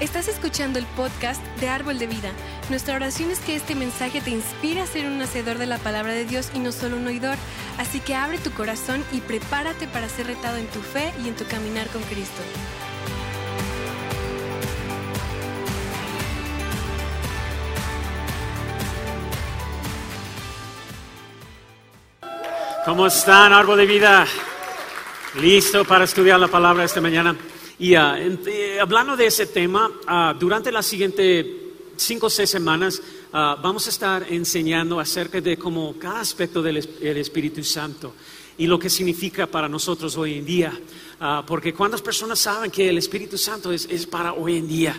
Estás escuchando el podcast de Árbol de Vida. Nuestra oración es que este mensaje te inspire a ser un hacedor de la palabra de Dios y no solo un oidor. Así que abre tu corazón y prepárate para ser retado en tu fe y en tu caminar con Cristo. ¿Cómo están, árbol de vida? ¿Listo para estudiar la palabra esta mañana? Y eh, hablando de ese tema, uh, durante las siguientes cinco o seis semanas uh, vamos a estar enseñando acerca de cómo cada aspecto del Espíritu Santo y lo que significa para nosotros hoy en día. porque cuántas personas saben que el Espíritu Santo es, para hoy en día.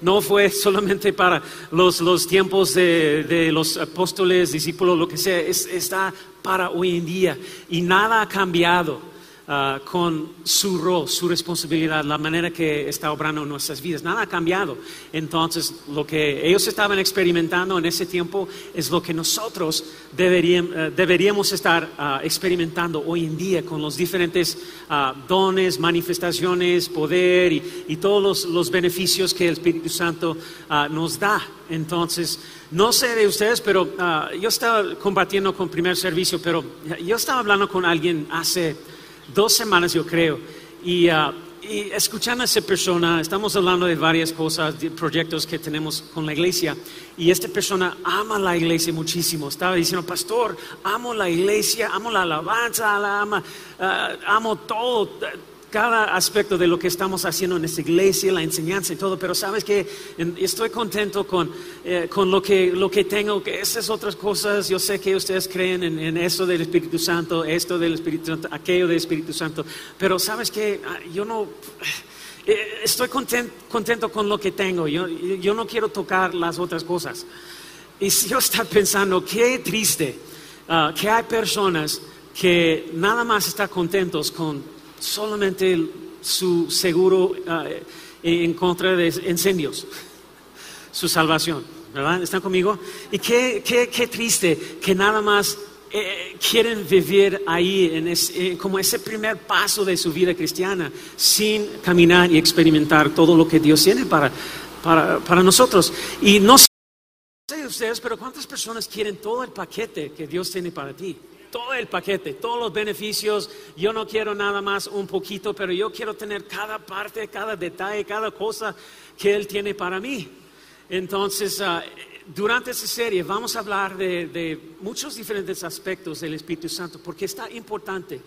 No fue solamente para los, tiempos de, los apóstoles, discípulos, lo que sea, es, está para hoy en día. Y nada ha cambiado. Uh, con su rol, su responsabilidad, la manera que está obrando en nuestras vidas. Nada ha cambiado. Entonces, lo que ellos estaban experimentando en ese tiempo es lo que nosotros deberíamos, uh, deberíamos estar uh, experimentando hoy en día con los diferentes dones, manifestaciones, poder y, todos los, los, beneficios que el Espíritu Santo nos da. Entonces, no sé de ustedes, pero yo estaba compartiendo con primer servicio, pero yo estaba hablando con alguien hace dos semanas yo creo. Y, uh, y, escuchando a esa persona, estamos hablando de varias cosas, de proyectos que tenemos con la iglesia. Y esta persona ama la iglesia muchísimo. Estaba diciendo, pastor, amo la iglesia, amo la alabanza, la ama, uh, amo todo cada aspecto de lo que estamos haciendo en esta iglesia, la enseñanza y todo, pero sabes que estoy contento con, eh, con lo, que, lo que tengo, que esas otras cosas, yo sé que ustedes creen en, eso del Espíritu Santo, esto del Espíritu Santo, aquello del Espíritu Santo, pero sabes que ah, yo no... Eh, estoy contento, contento, con lo que tengo, yo, yo no quiero tocar las otras cosas. Y si yo estoy pensando, qué triste uh, que hay personas que nada más están contentos con solamente su seguro eh, en contra de incendios, su salvación, ¿verdad? ¿Están conmigo? Y qué, qué, triste que nada más eh, quieren vivir ahí eh, como ese primer paso de su vida cristiana sin caminar y experimentar todo lo que Dios tiene para, para, para nosotros. Y no sé ustedes, pero ¿cuántas personas quieren todo el paquete que Dios tiene para ti? Todo el paquete, todos los beneficios. Yo no quiero nada más un poquito, pero yo quiero tener cada parte, cada detalle, cada cosa que Él tiene para mí. Entonces, ah, durante esta serie vamos a hablar de, muchos diferentes aspectos del Espíritu Santo, porque está importante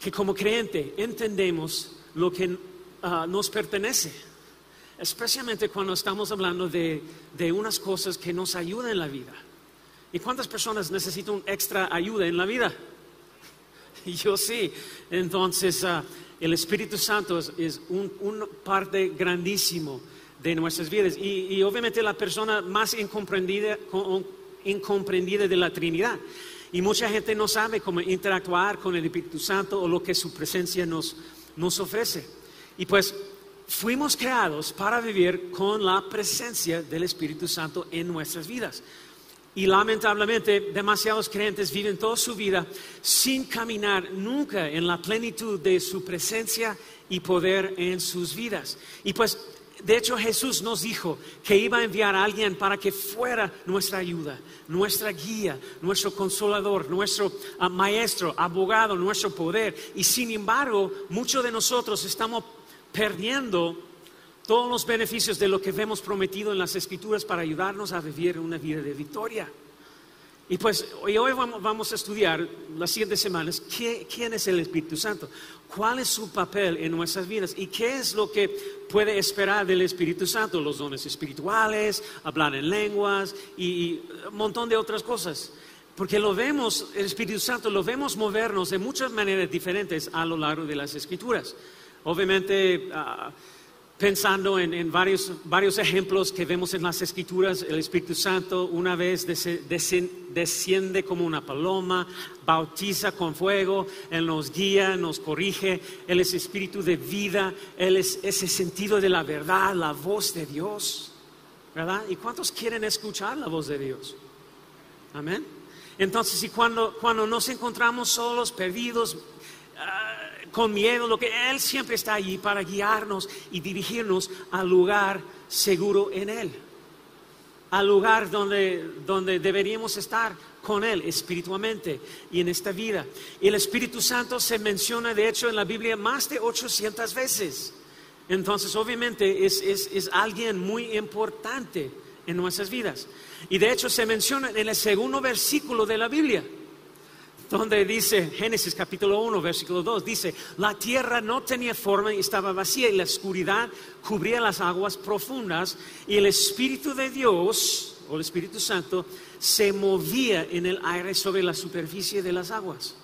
que como creyente entendemos lo que ah, nos pertenece, especialmente cuando estamos hablando de, de unas cosas que nos ayudan en la vida. ¿Y cuántas personas necesitan extra ayuda en la vida? Yo sí. Entonces, ah, el Espíritu Santo es, un, parte grandísimo de nuestras vidas. Y, obviamente la persona más incomprendida, incomprendida de la Trinidad. Y mucha gente no sabe cómo interactuar con el Espíritu Santo o lo que su presencia nos, nos ofrece. Y pues fuimos creados para vivir con la presencia del Espíritu Santo en nuestras vidas. Y lamentablemente demasiados creyentes viven toda su vida sin caminar nunca en la plenitud de su presencia y poder en sus vidas. Y pues, de hecho Jesús nos dijo que iba a enviar a alguien para que fuera nuestra ayuda, nuestra guía, nuestro consolador, nuestro ah, maestro, abogado, nuestro poder. Y sin embargo, muchos de nosotros estamos perdiendo todos los beneficios de lo que vemos prometido en las escrituras para ayudarnos a vivir una vida de victoria. Y pues hoy, vamos a estudiar las siguientes semanas quién es el Espíritu Santo, cuál es su papel en nuestras vidas y qué es lo que puede esperar del Espíritu Santo, los dones espirituales, hablar en lenguas y, un montón de otras cosas. Porque lo vemos, el Espíritu Santo lo vemos movernos de muchas maneras diferentes a lo largo de las escrituras. Obviamente... Ah, pensando en, varios, varios, ejemplos que vemos en las escrituras, el Espíritu Santo una vez desciende como una paloma, bautiza con fuego, nos guía, nos corrige, Él es espíritu de vida, Él es ese sentido de la verdad, la voz de Dios, ¿verdad? ¿Y cuántos quieren escuchar la voz de Dios? Amén. Entonces, y cuando, cuando nos encontramos solos, perdidos, ah, con miedo, lo que Él siempre está allí para guiarnos y dirigirnos al lugar seguro en Él, al lugar donde, donde deberíamos estar con Él espiritualmente y en esta vida. Y el Espíritu Santo se menciona, de hecho, en la Biblia más de 800 veces. Entonces, obviamente, es, es, es alguien muy importante en nuestras vidas. Y de hecho se menciona en el segundo versículo de la Biblia donde dice Génesis capítulo 1, versículo 2, dice, la tierra no tenía forma y estaba vacía y la oscuridad cubría las aguas profundas y el Espíritu de Dios, o el Espíritu Santo, se movía en el aire sobre la superficie de las aguas.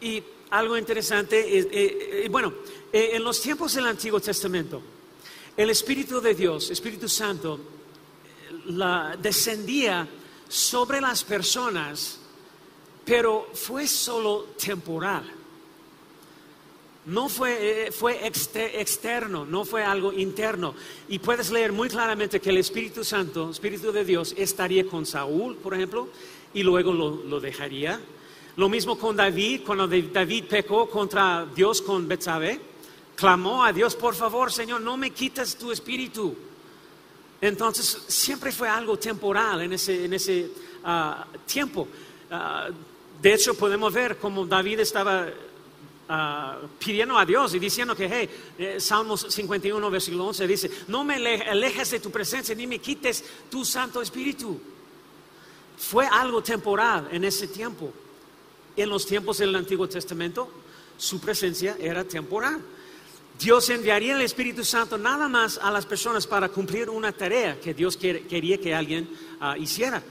Y algo interesante, es, eh, eh, bueno, eh, en los tiempos del Antiguo Testamento, el Espíritu de Dios, Espíritu Santo, la, descendía sobre las personas pero fue solo temporal. No fue, eh, fue externo, no fue algo interno. Y puedes leer muy claramente que el Espíritu Santo, Espíritu de Dios, estaría con Saúl, por ejemplo, y luego lo, dejaría. Lo mismo con David, cuando David pecó contra Dios con Betsabé, clamó a Dios, por favor, Señor, no me quites tu espíritu. Entonces, siempre fue algo temporal en ese, ah, tiempo. Ah, de hecho, podemos ver cómo David estaba ah, pidiendo a Dios y diciendo que, hey, eh, Salmos 51, versículo 11 dice, no me alejes de tu presencia ni me quites tu Santo Espíritu. Fue algo temporal en ese tiempo. En los tiempos del Antiguo Testamento, su presencia era temporal. Dios enviaría el Espíritu Santo nada más a las personas para cumplir una tarea que Dios quería que alguien ah, hiciera.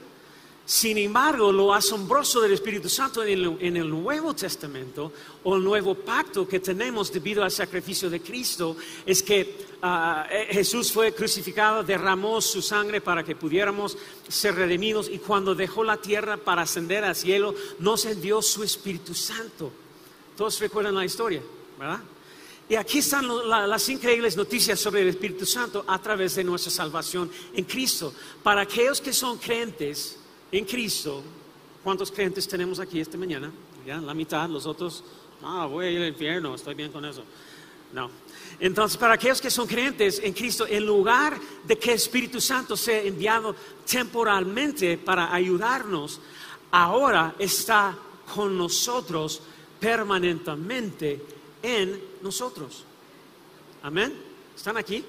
Sin embargo, lo asombroso del Espíritu Santo en el, Nuevo Testamento o el nuevo pacto que tenemos debido al sacrificio de Cristo es que ah, eh, Jesús fue crucificado, derramó su sangre para que pudiéramos ser redimidos y cuando dejó la tierra para ascender al cielo, nos envió su Espíritu Santo. Todos recuerdan la historia, ¿verdad? Y aquí están las increíbles noticias sobre el Espíritu Santo a través de nuestra salvación en Cristo. Para aquellos que son creyentes, en Cristo, ¿cuántos creyentes tenemos aquí esta mañana? ¿Ya? La mitad, los otros, ah, voy a ir al infierno, estoy bien con eso. No. Entonces, para aquellos que son creyentes en Cristo, en lugar de que el Espíritu Santo sea enviado temporalmente para ayudarnos, ahora está con nosotros permanentemente en nosotros. Amén. ¿Están aquí?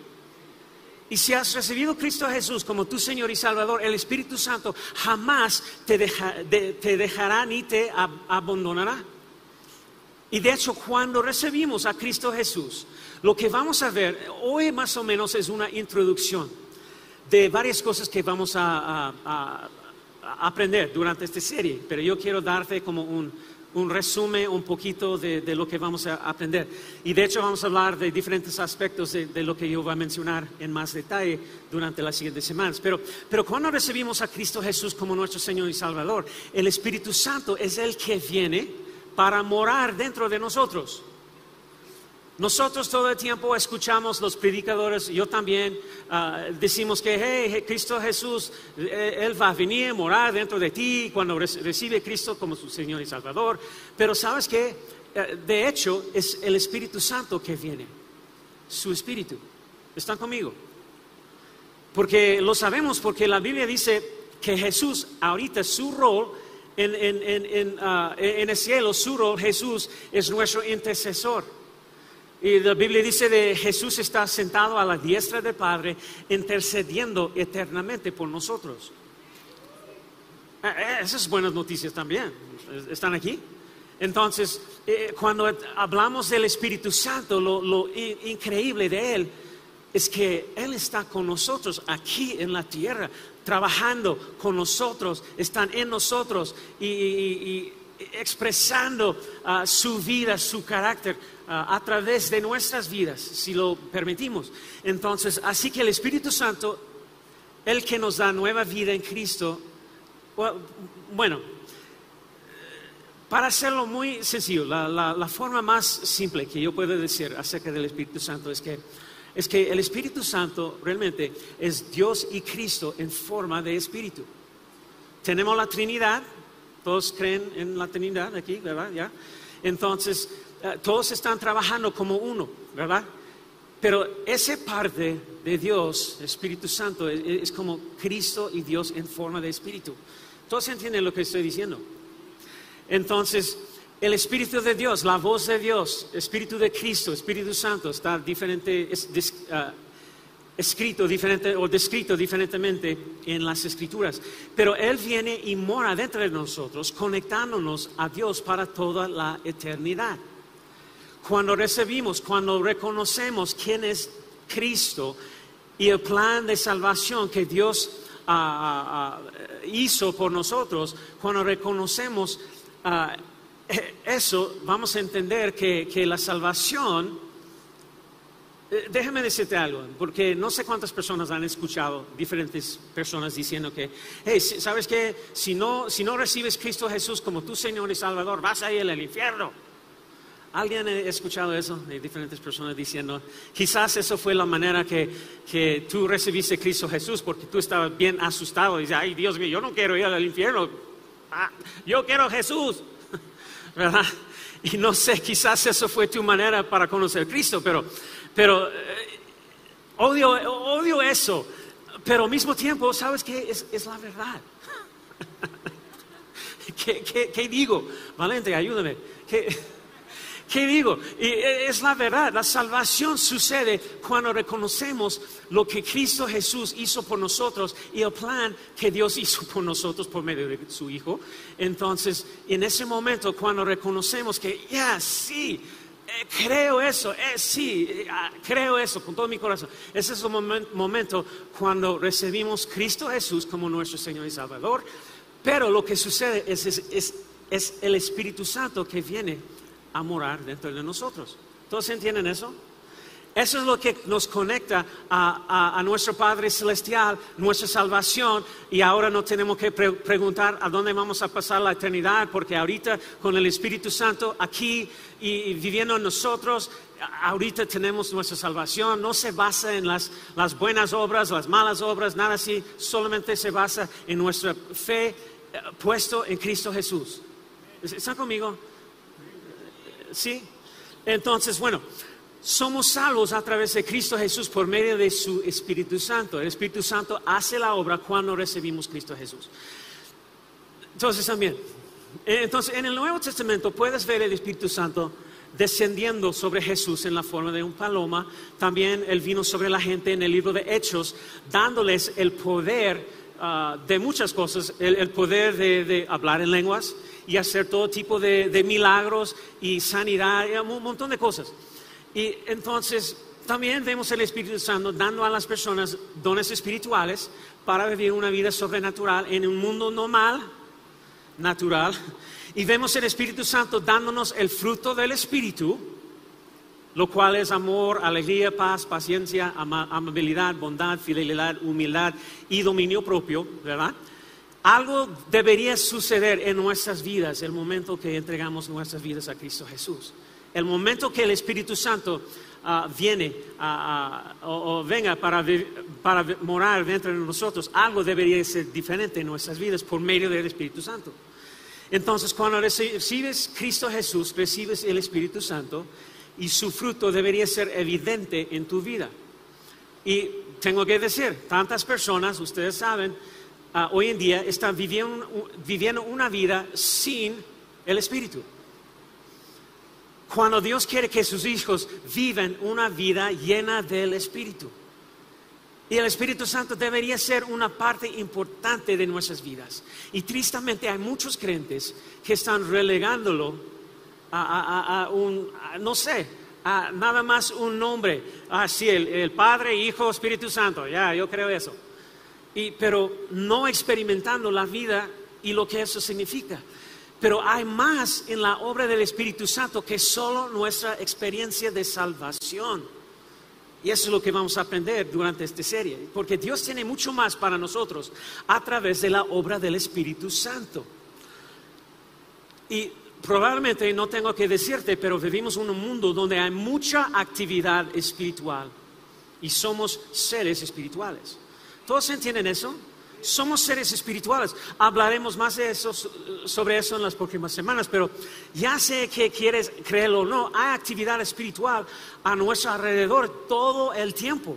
Y si has recibido a Cristo Jesús como tu Señor y Salvador, el Espíritu Santo jamás te, dejará ni te abandonará. Y de hecho, cuando recibimos a Cristo Jesús, lo que vamos a ver hoy más o menos es una introducción de varias cosas que vamos a aprender durante esta serie. Pero yo quiero darte como un, un resumen un poquito de, lo que vamos a aprender. Y de hecho vamos a hablar de diferentes aspectos de, lo que yo voy a mencionar en más detalle durante las siguientes semanas. Pero, pero cuando recibimos a Cristo Jesús como nuestro Señor y Salvador, el Espíritu Santo es el que viene para morar dentro de nosotros. Nosotros todo el tiempo escuchamos los predicadores, yo también, ah, decimos que hey, Cristo Jesús, eh, Él va a venir, a morar dentro de ti cuando recibe Cristo como su Señor y Salvador. Pero sabes que, eh, de hecho, es el Espíritu Santo que viene, su Espíritu. ¿Están conmigo? Porque lo sabemos, porque la Biblia dice que Jesús, ahorita su rol en, en ah, el cielo, su rol, Jesús es nuestro intercesor. Y la Biblia dice de Jesús está sentado a la diestra del Padre, intercediendo eternamente por nosotros. Eh, eh, esas buenas noticias también. ¿Están aquí? Entonces, eh, cuando hablamos del Espíritu Santo, lo, increíble de Él es que Él está con nosotros aquí en la tierra, trabajando con nosotros, están en nosotros y, expresando ah, su vida, su carácter a través de nuestras vidas, si lo permitimos. Entonces, así que el Espíritu Santo, el que nos da nueva vida en Cristo, bueno, para hacerlo muy sencillo, la, forma más simple que yo puedo decir acerca del Espíritu Santo es que, es que el Espíritu Santo realmente es Dios y Cristo en forma de Espíritu. Tenemos la Trinidad, todos creen en la Trinidad aquí, ¿verdad? ¿Ya? Entonces, todos están trabajando como uno, ¿verdad? Pero esa parte de Dios, Espíritu Santo, es, es como Cristo y Dios en forma de Espíritu. ¿Todos entienden lo que estoy diciendo? Entonces, el Espíritu de Dios, la voz de Dios, Espíritu de Cristo, Espíritu Santo, está es, ah, escrito diferente o descrito diferentemente en las Escrituras. Pero Él viene y mora dentro de nosotros, conectándonos a Dios para toda la eternidad. Cuando recibimos, cuando reconocemos quién es Cristo y el plan de salvación que Dios ah, hizo por nosotros, cuando reconocemos ah, eso, vamos a entender que, la salvación, eh, déjame decirte algo, porque no sé cuántas personas han escuchado, diferentes personas diciendo que, hey, ¿sabes qué? Si no, si no recibes Cristo Jesús como tu Señor y Salvador, vas a ir al infierno. ¿Alguien ha escuchado eso de diferentes personas diciendo, quizás eso fue la manera que, que tú recibiste Cristo Jesús porque tú estabas bien asustado y dices, ay Dios mío, yo no quiero ir al infierno, Ah, yo quiero a Jesús, ¿verdad? Y no sé, quizás eso fue tu manera para conocer a Cristo, pero, pero eh, odio, odio eso, pero al mismo tiempo, ¿sabes qué? Es, la verdad. ¿Qué, qué, qué digo? Valente, ayúdame. ¿Qué, ¿Qué digo? Y es la verdad, la salvación sucede cuando reconocemos lo que Cristo Jesús hizo por nosotros y el plan que Dios hizo por nosotros por medio de su Hijo. Entonces, en ese momento, cuando reconocemos que, ya, sí, eh, creo eso, eh, sí, eh, ah, creo eso con todo mi corazón. Ese es el momen- momento cuando recibimos Cristo Jesús como nuestro Señor y Salvador. Pero lo que sucede es, es, es- es el Espíritu Santo que viene a morar dentro de nosotros. ¿Todos entienden eso? Eso es lo que nos conecta a, a- a nuestro Padre Celestial, nuestra salvación, y ahora no tenemos que pre- preguntar a dónde vamos a pasar la eternidad, porque ahorita con el Espíritu Santo aquí y, y viviendo en nosotros, ahorita tenemos nuestra salvación, no se basa en las, las buenas obras, las malas obras, nada así, solamente se basa en nuestra fe eh, puesto en Cristo Jesús. ¿Están conmigo? ¿Sí? Entonces, bueno, somos salvos a través de Cristo Jesús por medio de su Espíritu Santo. El Espíritu Santo hace la obra cuando recibimos Cristo Jesús. Entonces también, eh, entonces en el Nuevo Testamento puedes ver el Espíritu Santo descendiendo sobre Jesús en la forma de un paloma. También él vino sobre la gente en el libro de Hechos, dándoles el poder ah, de muchas cosas, el, poder de, de hablar en lenguas y hacer todo tipo de, de milagros y sanidad, y un montón de cosas. Y entonces también vemos el Espíritu Santo dando a las personas dones espirituales para vivir una vida sobrenatural en un mundo normal, natural. Y vemos el Espíritu Santo dándonos el fruto del Espíritu, lo cual es amor, alegría, paz, paciencia, ama- amabilidad, bondad, fidelidad, humildad y dominio propio, ¿verdad? Algo debería suceder en nuestras vidas el momento que entregamos nuestras vidas a Cristo Jesús. El momento que el Espíritu Santo ah, viene a- a- o, o venga para, para morar dentro de nosotros, algo debería ser diferente en nuestras vidas por medio del Espíritu Santo. Entonces, cuando recibes Cristo Jesús, recibes el Espíritu Santo y su fruto debería ser evidente en tu vida. Y tengo que decir, tantas personas, ustedes saben, ah, hoy en día están viviendo, viviendo una vida sin el Espíritu. Cuando Dios quiere que sus hijos vivan una vida llena del Espíritu. Y el Espíritu Santo debería ser una parte importante de nuestras vidas. Y tristemente hay muchos creyentes que están relegándolo a, un, no sé, a nada más un nombre. Ah, sí, el, el Padre, Hijo, Espíritu Santo. Ya, yo creo eso. Y, pero no experimentando la vida y lo que eso significa. Pero hay más en la obra del Espíritu Santo que solo nuestra experiencia de salvación. Y eso es lo que vamos a aprender durante esta serie, porque Dios tiene mucho más para nosotros a través de la obra del Espíritu Santo. Y probablemente no tengo que decirte, pero vivimos en un mundo donde hay mucha actividad espiritual y somos seres espirituales. ¿Todos entienden eso? Somos seres espirituales. Hablaremos más de eso, sobre eso en las próximas semanas, pero ya sé que quieres creerlo o no, hay actividad espiritual a nuestro alrededor todo el tiempo.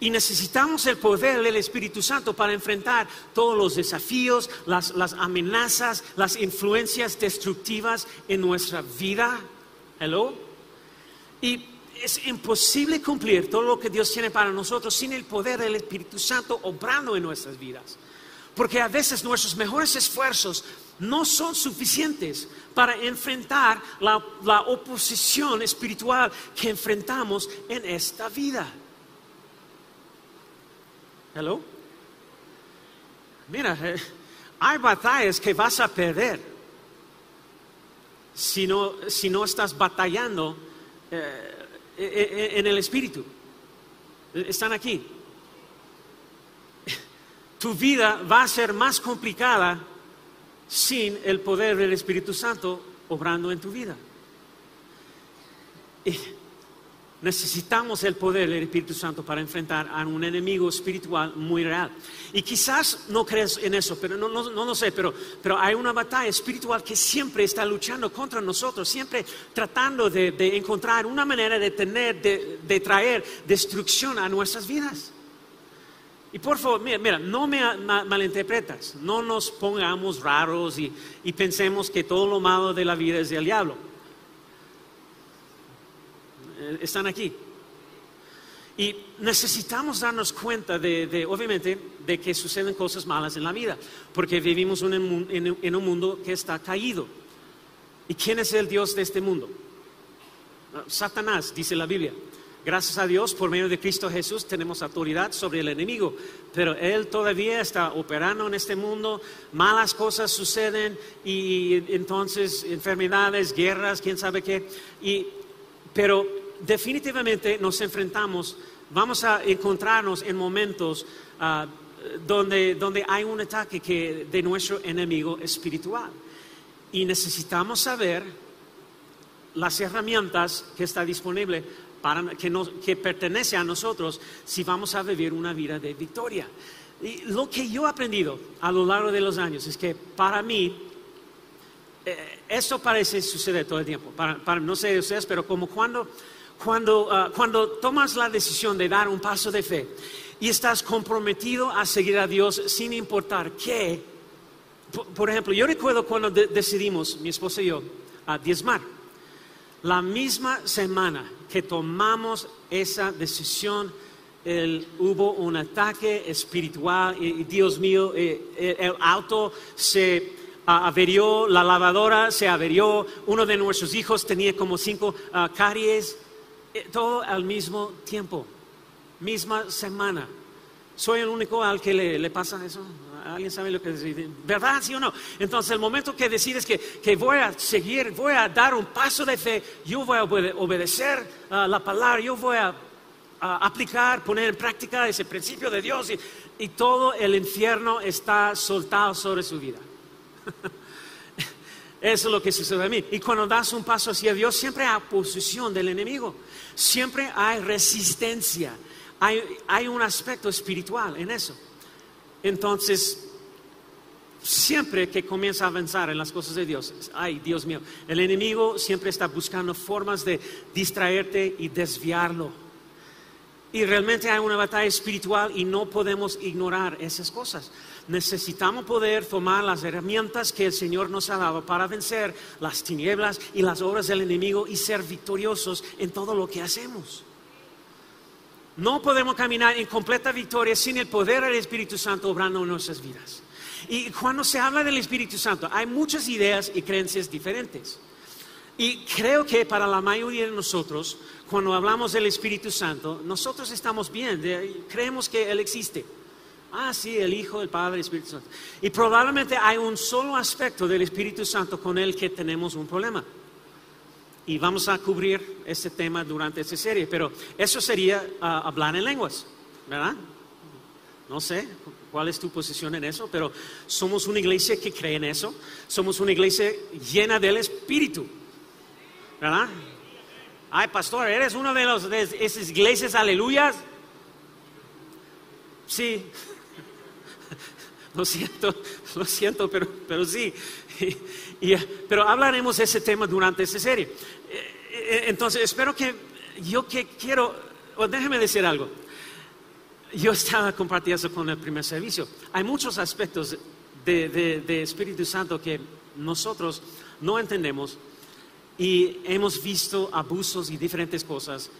Y necesitamos el poder del Espíritu Santo para enfrentar todos los desafíos, las, las amenazas, las influencias destructivas en nuestra vida. Hello. Y es imposible cumplir todo lo que Dios tiene para nosotros sin el poder del Espíritu Santo obrando en nuestras vidas. Porque a veces nuestros mejores esfuerzos no son suficientes para enfrentar la, oposición espiritual que enfrentamos en esta vida. Hello. Mira, eh, hay batallas que vas a perder si no, si no estás batallando eh, en el espíritu. Están aquí. Tu vida va a ser más complicada sin el poder del Espíritu Santo obrando en tu vida. Necesitamos el poder del Espíritu Santo para enfrentar a un enemigo espiritual muy real. Y quizás no crees en eso, pero no, no, lo sé, pero, pero, hay una batalla espiritual que siempre está luchando contra nosotros, siempre tratando de, encontrar una manera de tener, de, traer destrucción a nuestras vidas. Y por favor, mira, mira no me malinterpretas, no nos pongamos raros y, y pensemos que todo lo malo de la vida es del diablo. Eh, están aquí. Y necesitamos darnos cuenta de, obviamente, de que suceden cosas malas en la vida, porque vivimos en, un mundo que está caído. ¿Y quién es el Dios de este mundo? Ah, Satanás, dice la Biblia. Gracias a Dios, por medio de Cristo Jesús, tenemos autoridad sobre el enemigo, pero Él todavía está operando en este mundo, malas cosas suceden y entonces enfermedades, guerras, quién sabe qué. Y, pero definitivamente nos enfrentamos, vamos a encontrarnos en momentos ah, donde, donde hay un ataque que, de nuestro enemigo espiritual. Y necesitamos saber las herramientas que está disponible para que, que pertenece a nosotros si vamos a vivir una vida de victoria. Y lo que yo he aprendido a lo largo de los años es que para mí eh, eso parece suceder todo el tiempo. Para, no sé de ustedes, pero como cuando Ah, cuando, tomas la decisión de dar un paso de fe y estás comprometido a seguir a Dios sin importar qué. Por, ejemplo, yo recuerdo cuando decidimos, mi esposa y yo, a diezmar. La misma semana que tomamos esa decisión, hubo un ataque espiritual y, Dios mío, eh, el auto se averió, la lavadora se averió, uno de nuestros hijos tenía como cinco uh, caries eh, todo al mismo tiempo, misma semana. ¿Soy el único al que le, pasa eso? ¿Alguien sabe lo que decide? ¿Verdad, sí o no? Entonces, el momento que decides que, voy a seguir, voy a dar un paso de fe, yo voy a obedecer la palabra, yo voy a, aplicar, poner en práctica ese principio de Dios y todo el infierno está soltado sobre su vida. Eso es lo que sucede a mí. Y cuando das un paso hacia Dios, siempre hay oposición del enemigo. Siempre hay resistencia. Hay, un aspecto espiritual en eso. Entonces, siempre que comienza a avanzar en las cosas de Dios, ay, Dios mío, el enemigo siempre está buscando formas de distraerte y desviarlo. Y realmente hay una batalla espiritual y no podemos ignorar esas cosas necesitamos poder tomar las herramientas que el Señor nos ha dado para vencer las tinieblas y las obras del enemigo y ser victoriosos en todo lo que hacemos. No podemos caminar en completa victoria sin el poder del Espíritu Santo obrando en nuestras vidas. Y cuando se habla del Espíritu Santo, hay muchas ideas y creencias diferentes. Y creo que para la mayoría de nosotros, cuando hablamos del Espíritu Santo, nosotros estamos bien, creemos que Él existe. Ah, sí, el Hijo, el Padre, el Espíritu Santo. Y probablemente hay un solo aspecto del Espíritu Santo con el que tenemos un problema. Y vamos a cubrir este tema durante esta serie, pero eso sería ah, hablar en lenguas, ¿verdad? No sé cuál es tu posición en eso, pero somos una iglesia que cree en eso. Somos una iglesia llena del Espíritu, ¿verdad? Ay, pastor, ¿eres uno de, los, de esas iglesias aleluyas? Sí, Lo siento, lo siento, pero, pero sí. Y, pero hablaremos de ese tema durante esta serie. Eh, eh, entonces, espero que yo que quiero, o déjeme decir algo. Yo estaba compartiendo eso con el primer servicio. Hay muchos aspectos de, Espíritu Santo que nosotros no entendemos y hemos visto abusos y diferentes cosas.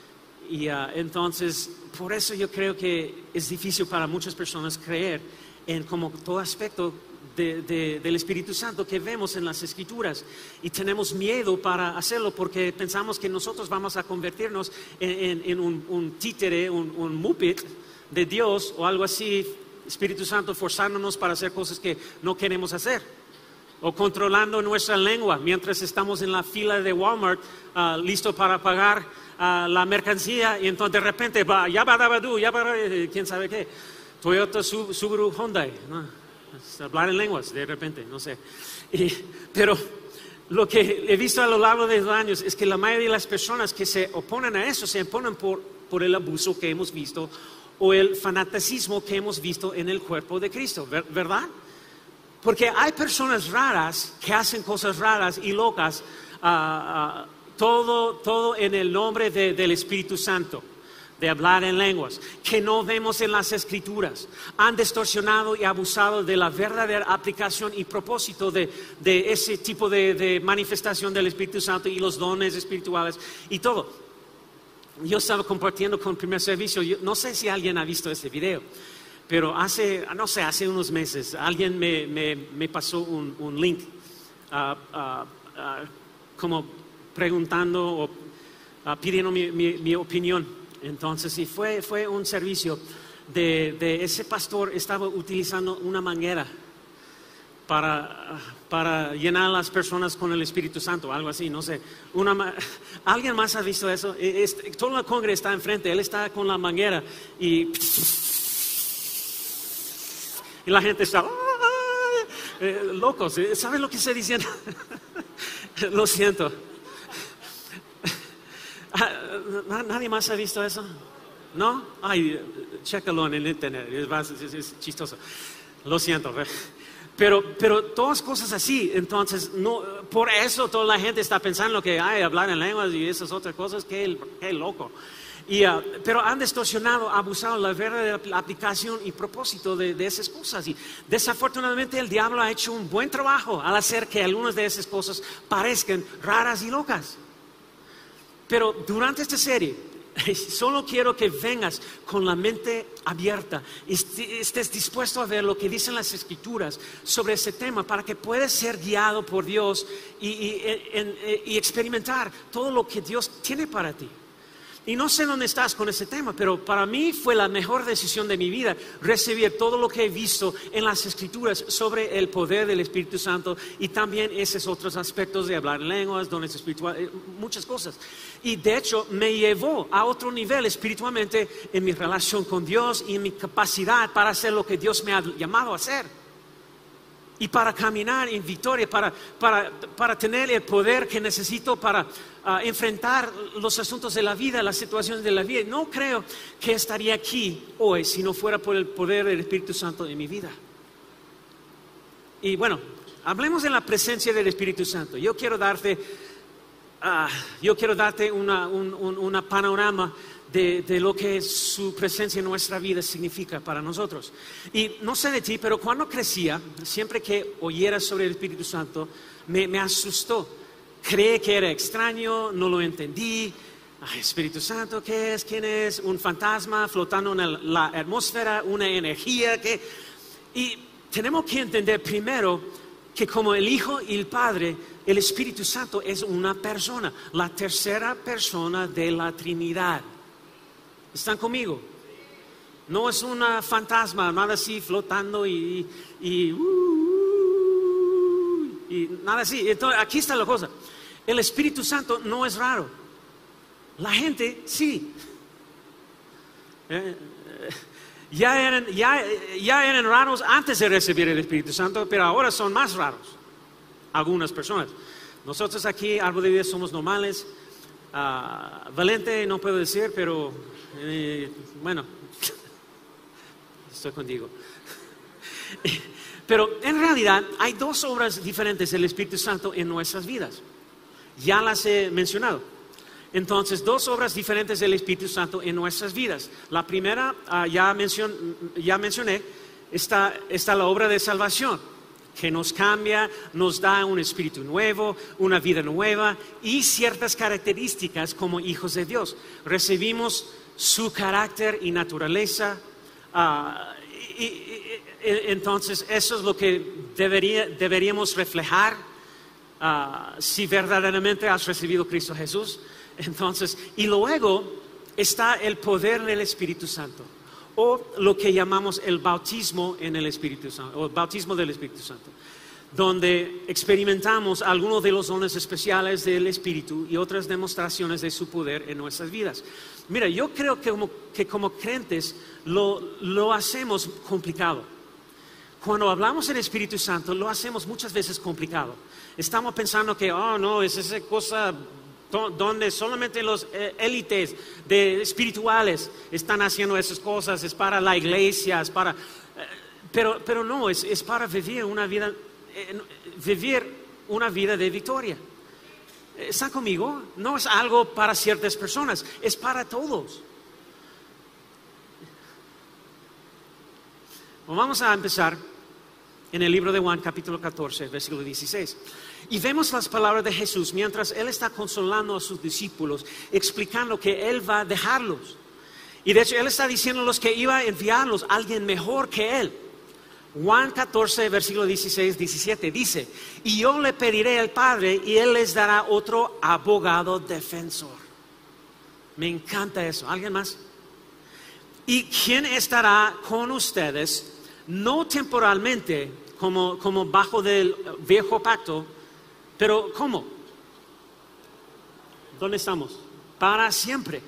Y ah, entonces, por eso yo creo que es difícil para muchas personas creer en como todo aspecto del Espíritu Santo que vemos en las Escrituras y tenemos miedo para hacerlo porque pensamos que nosotros vamos a convertirnos en, un, títere, un, un mupit de Dios o algo así Espíritu Santo forzándonos para hacer cosas que no queremos hacer. O controlando nuestra lengua mientras estamos en la fila de Walmart, uh, listo para pagar uh, la mercancía, y entonces de repente va, ya va, ya va, eh, quién sabe qué. Toyota, Subaru, Hyundai. hablar en lenguas de repente, no sé. pero lo que he visto a lo largo de los años es que la mayoría de las personas que se oponen a eso se oponen por, por el abuso que hemos visto o el fanaticismo que hemos visto en el cuerpo de Cristo, ¿verdad? Porque hay personas raras que hacen cosas raras y locas, ah, ah, todo, todo en el nombre del Espíritu Santo, de hablar en lenguas, que no vemos en las escrituras. Han distorsionado y abusado de la verdadera aplicación y propósito de, ese tipo de manifestación del Espíritu Santo y los dones espirituales y todo yo estaba compartiendo con el primer servicio, no sé si alguien ha visto este video, pero hace, no sé, hace unos meses alguien me, pasó un, link ah, ah, ah, como preguntando o pidiendo mi, opinión. Entonces, y fue, fue un servicio de, ese pastor, estaba utilizando una manguera para, para llenar a las personas con el Espíritu Santo, algo así, no sé. ¿Alguien más ha visto eso? E, todo el congreso está enfrente, él está con la manguera y, y la gente está eh, locos. ¿Saben lo que estoy diciendo? lo siento. Ah, ¿Nadie más ha visto eso? ¿No? Ay, chécalo en el internet, es, es chistoso. Lo siento. Pero, pero todas cosas así, entonces, no, por eso toda la gente está pensando que hay hablar en lenguas y esas otras cosas, qué, loco. Y, uh, pero han distorsionado, abusado la verdadera aplicación y propósito de, de, esas cosas. Y desafortunadamente el diablo ha hecho un buen trabajo al hacer que algunas de esas cosas parezcan raras y locas. Pero durante esta serie Solo quiero que vengas con la mente abierta y estés dispuesto a ver lo que dicen las escrituras sobre ese tema para que puedas ser guiado por Dios y, y experimentar todo lo que Dios tiene para ti. Y no sé dónde estás con ese tema, pero para mí fue la mejor decisión de mi vida recibir todo lo que he visto en las escrituras sobre el poder del Espíritu Santo y también esos otros aspectos de hablar lenguas, dones espirituales, eh, muchas cosas. Y de hecho me llevó a otro nivel espiritualmente en mi relación con Dios y en mi capacidad para hacer lo que Dios me ha llamado a hacer y para caminar en victoria, para, tener el poder que necesito para ah, enfrentar los asuntos de la vida, las situaciones de la vida. No creo que estaría aquí hoy si no fuera por el poder del Espíritu Santo en mi vida. Y bueno, hablemos de la presencia del Espíritu Santo. Yo quiero darte, ah, yo quiero darte una, un, panorama de, lo que su presencia en nuestra vida significa para nosotros. Y no sé de ti, pero cuando crecía, siempre que oyera sobre el Espíritu Santo, me, asustó. Creí que era extraño, no lo entendí. Espíritu Santo, ¿qué es? ¿Quién es? Un fantasma flotando en la atmósfera, una energía que... Y tenemos que entender primero que como el Hijo y el Padre, el Espíritu Santo es una persona, la tercera persona de la Trinidad. ¿Están conmigo? No es una fantasma, nada así flotando y, y, uh, nada así. Entonces, aquí está la cosa. El Espíritu Santo no es raro. La gente sí. Eh, eh, ya, eran, ya, ya eran raros antes de recibir el Espíritu Santo, pero ahora son más raros. Algunas personas. Nosotros aquí, Árbol de Vida, somos normales. Uh, valente no puedo decir, pero eh, bueno, estoy contigo. Pero en realidad hay dos obras diferentes del Espíritu Santo en nuestras vidas. Ya las he mencionado. Entonces, dos obras diferentes del Espíritu Santo en nuestras vidas. La primera, ah, ya, mencioné, está, está la obra de salvación, que nos cambia, nos da un espíritu nuevo, una vida nueva y ciertas características como hijos de Dios. Recibimos su carácter y naturaleza. Ah, entonces, eso es lo que deberíamos reflejar ah, si verdaderamente has recibido Cristo Jesús. Entonces, y luego está el poder del Espíritu Santo, o lo que llamamos el bautismo en el Espíritu Santo, o el bautismo del Espíritu Santo, donde experimentamos algunos de los dones especiales del Espíritu y otras demostraciones de su poder en nuestras vidas. Mira, yo creo que como, que lo hacemos complicado. Cuando hablamos del Espíritu Santo, lo hacemos muchas veces complicado. Estamos pensando que, oh, no, es esa cosa donde solamente los eh, élites de espirituales están haciendo esas cosas, es para la iglesia, es para... Eh, pero, pero no, es, es, para vivir una vida, eh, vivir una vida de victoria. ¿Están conmigo? No es algo para ciertas personas, es para todos. Vamos a empezar en el libro de Juan capítulo 14, versículo 16. Y vemos las palabras de Jesús mientras Él está consolando a sus discípulos, explicando que Él va a dejarlos. Y de hecho Él está diciéndolos que iba a enviarlos a alguien mejor que Él. Juan 14, versículo 16, 17 dice, y yo le pediré al Padre y Él les dará otro abogado defensor. Me encanta eso. ¿Alguien más? ¿Y quién estará con ustedes? No temporalmente, como, bajo del viejo pacto, pero ¿cómo? ¿Dónde estamos? Para siempre.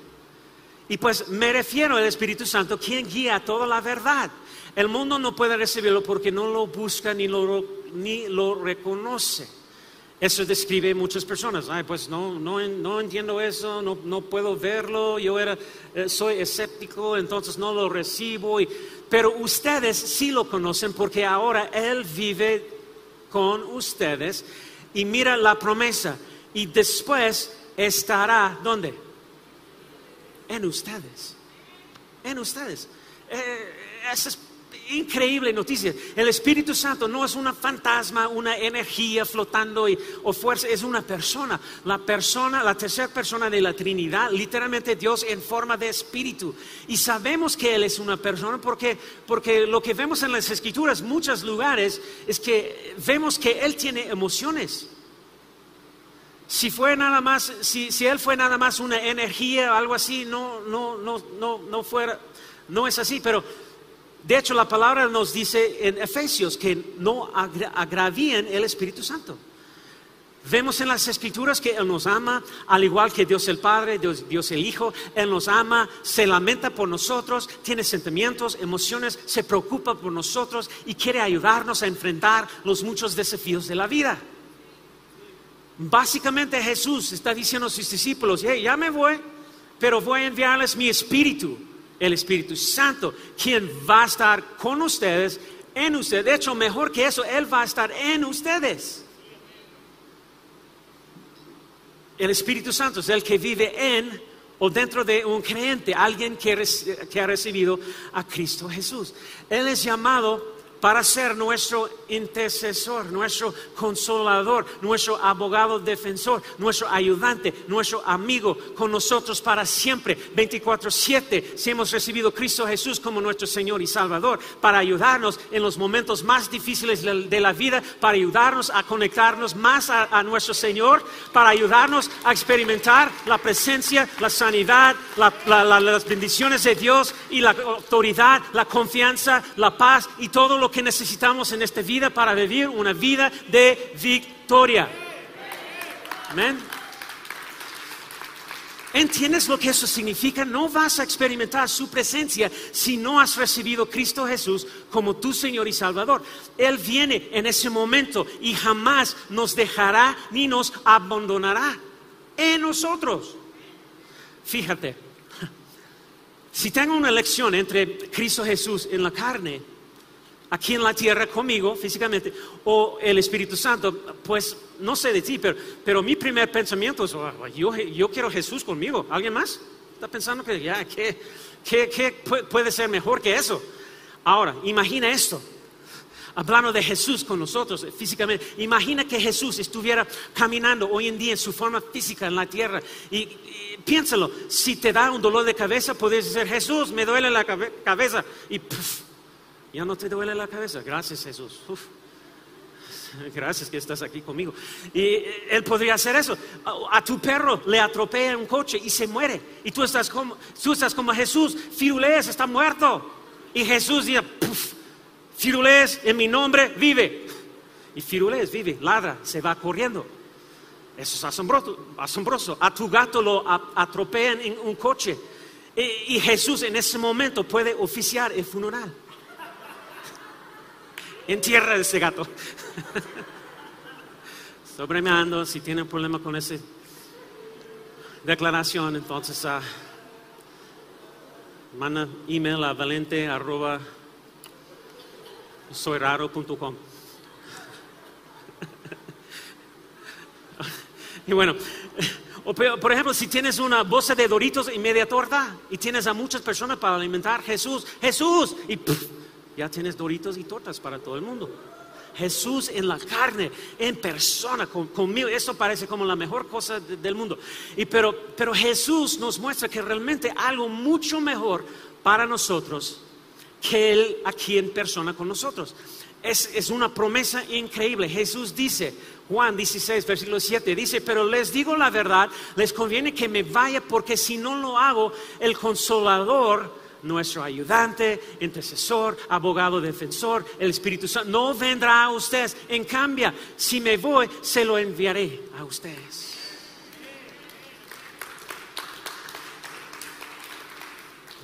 Y pues me refiero al Espíritu Santo, quien guía toda la verdad. El mundo no puede recibirlo porque no lo busca ni lo, ni lo reconoce. Eso describe muchas personas. Ay, pues no, no, no entiendo eso, no, no, puedo verlo, yo era, eh, soy escéptico, entonces no lo recibo. Y, pero ustedes sí lo conocen porque ahora Él vive con ustedes y mira la promesa. Y después estará, ¿dónde? En ustedes. En ustedes. Eh, esa es increíble noticia. El Espíritu Santo no es una fantasma, una energía flotando o fuerza, es una persona. La persona, la tercera persona de la Trinidad, literalmente Dios en forma de Espíritu. Y sabemos que Él es una persona porque, porque lo que vemos en las Escrituras, muchos lugares, es que vemos que Él tiene emociones. Si fue nada más, si, si Él fue nada más una energía o algo así, no, no, no, no, no fuera, no es así, pero de hecho, la palabra nos dice en Efesios que no agravíen el Espíritu Santo. Vemos en las escrituras que Él nos ama, al igual que Dios el Padre, Dios, el Hijo, Él nos ama, se lamenta por nosotros, tiene sentimientos, emociones, se preocupa por nosotros y quiere ayudarnos a enfrentar los muchos desafíos de la vida. Básicamente Jesús está diciendo a sus discípulos, ya me voy, pero voy a enviarles mi espíritu el Espíritu Santo, quien va a estar con ustedes, en ustedes. De hecho, mejor que eso, Él va a estar en ustedes. El Espíritu Santo es el que vive en o dentro de un creyente, alguien que, que ha recibido a Cristo Jesús. Él es llamado para ser nuestro intercesor, nuestro consolador, nuestro abogado defensor, nuestro ayudante, nuestro amigo con nosotros para siempre, 24/7, si hemos recibido Cristo Jesús como nuestro Señor y Salvador, para ayudarnos en los momentos más difíciles de la vida, para ayudarnos a conectarnos más a, nuestro Señor, para ayudarnos a experimentar la presencia, la sanidad, las bendiciones de Dios y la autoridad, la confianza, la paz y todo lo que necesitamos en esta vida para vivir una vida de victoria. Amén. ¿Entiendes lo que eso significa? No vas a experimentar su presencia si no has recibido Cristo Jesús como tu Señor y Salvador. Él viene en ese momento y jamás nos dejará ni nos abandonará en nosotros. Fíjate, si tengo una elección entre Cristo Jesús en la carne aquí en la tierra conmigo físicamente, o el Espíritu Santo, pues no sé de ti, pero, mi primer pensamiento es, oh, yo, quiero Jesús conmigo. ¿Alguien más? Está pensando que ya, ¿qué, puede ser mejor que eso? Ahora, imagina esto. Hablando de Jesús con nosotros físicamente, imagina que Jesús estuviera caminando hoy en día en su forma física en la tierra. Y, piénsalo, si te da un dolor de cabeza, puedes decir, Jesús, me duele la cabeza. Y ya no te duele la cabeza. Gracias Jesús. Gracias que estás aquí conmigo. Y eh, él podría hacer eso. A, tu perro le atropella un coche y se muere. Y tú estás como, tú estás como Jesús, Firulees está muerto. Y Jesús dice, Firulees en mi nombre vive. Y Firulees vive, ladra, se va corriendo. Eso es asombroso. asombroso. A tu gato lo atropellan en un coche. y Jesús en ese momento puede oficiar el funeral. Entierra ese gato. Estoy bromeando, si tienen problema con esa declaración, entonces uh, manda email a valente arroba y bueno, por ejemplo, si tienes una bolsa de doritos y media torta y tienes a muchas personas para alimentar, Jesús, Jesús, y ya tienes doritos y tortas para todo el mundo. Jesús en la carne, en persona, conmigo. Eso parece como la mejor cosa del mundo. Y pero, pero Jesús nos muestra que realmente algo mucho mejor para nosotros que Él aquí en persona con nosotros. Es, es, una promesa increíble. Jesús dice, Juan 16, versículo 7, dice, pero les digo la verdad, les conviene que me vaya porque si no lo hago, el consolador nuestro ayudante, intercesor, abogado, defensor, el Espíritu Santo, no vendrá a ustedes. En cambio, si me voy, se lo enviaré a ustedes.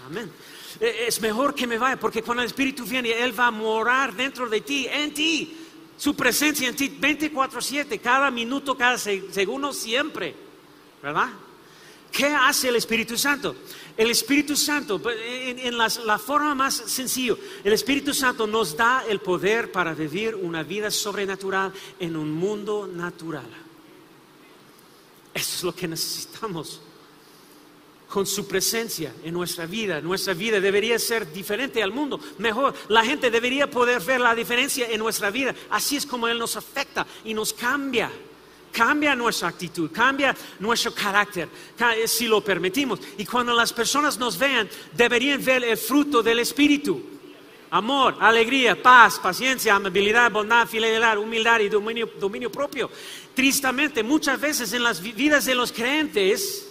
Amén. E, es mejor que me vaya porque cuando el Espíritu viene, Él va a morar dentro de ti, en ti. Su presencia en ti 24/7, cada minuto, cada segundo, siempre. ¿Verdad? ¿Qué hace el Espíritu Santo? El Espíritu Santo, en, la, forma más sencilla, el Espíritu Santo nos da el poder para vivir una vida sobrenatural en un mundo natural. Eso es lo que necesitamos. Con su presencia en nuestra vida, nuestra vida debería ser diferente al mundo. Mejor, la gente debería poder ver la diferencia en nuestra vida. Así es como Él nos afecta y nos cambia cambia nuestra actitud, cambia nuestro carácter, si lo permitimos. Y cuando las personas nos vean, deberían ver el fruto del Espíritu. Amor, alegría, paz, paciencia, amabilidad, bondad, fidelidad, humildad y dominio, dominio propio. Tristemente, muchas veces en las vidas de los creyentes,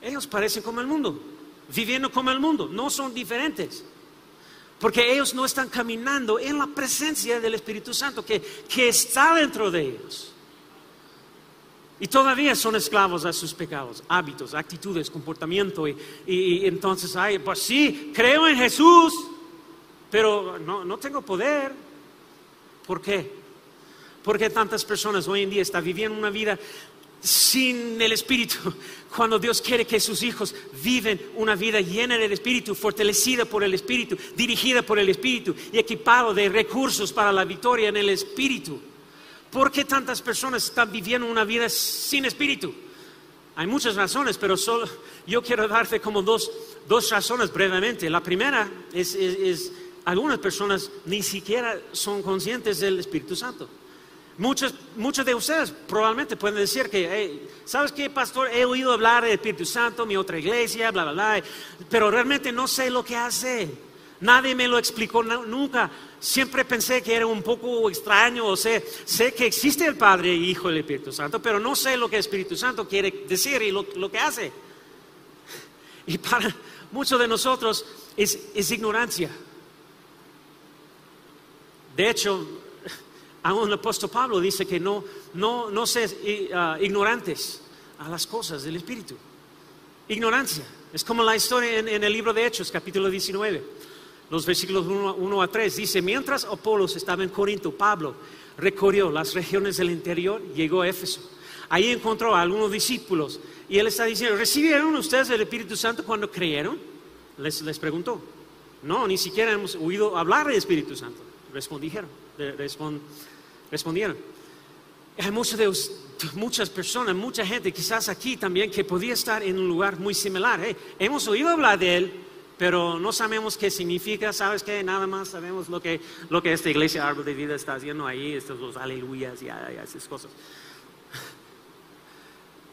ellos parecen como el mundo, viviendo como el mundo, no son diferentes. Porque ellos no están caminando en la presencia del Espíritu Santo que, que está dentro de ellos. Y todavía son esclavos a sus pecados, hábitos, actitudes, comportamiento. Y, entonces, ay, pues sí, creo en Jesús, pero no, no tengo poder. ¿Por qué? Porque tantas personas hoy en día están viviendo una vida sin el Espíritu, cuando Dios quiere que sus hijos viven una vida llena del Espíritu, fortalecida por el Espíritu, dirigida por el Espíritu y equipado de recursos para la victoria en el Espíritu. ¿Por qué tantas personas están viviendo una vida sin espíritu? Hay muchas razones, pero solo yo quiero darte como dos, razones brevemente. La primera es, es, algunas personas ni siquiera son conscientes del Espíritu Santo. Muchos, muchos de ustedes probablemente pueden decir que, ¿sabes qué, pastor? He oído hablar del Espíritu Santo, mi otra iglesia, bla, bla, bla, pero realmente no sé lo que hace. Nadie me lo explicó nunca. Siempre pensé que era un poco extraño, o sé, sé que existe el Padre, Hijo y Espíritu Santo, pero no sé lo que el Espíritu Santo quiere decir y lo, que hace. Y para muchos de nosotros es, ignorancia. De hecho, aún el apóstol Pablo dice que no, no, no se uh, ignorantes a las cosas del Espíritu. Ignorancia. Es como la historia en el libro de Hechos, capítulo 19 los versículos 1, a 3, dice, mientras Apolos estaba en Corinto, Pablo recorrió las regiones del interior, llegó a Éfeso. Ahí encontró a algunos discípulos y él está diciendo, ¿recibieron ustedes el Espíritu Santo cuando creyeron? Les, les preguntó. No, ni siquiera hemos oído hablar del Espíritu Santo. respondieron. respondieron. Hay muchos muchas personas, mucha gente, quizás aquí también, que podía estar en un lugar muy similar. hemos oído hablar de él, pero no sabemos qué significa, ¿sabes qué? Nada más sabemos lo que, lo que esta iglesia Árbol de Vida está haciendo ahí, estos los aleluyas y, y esas cosas.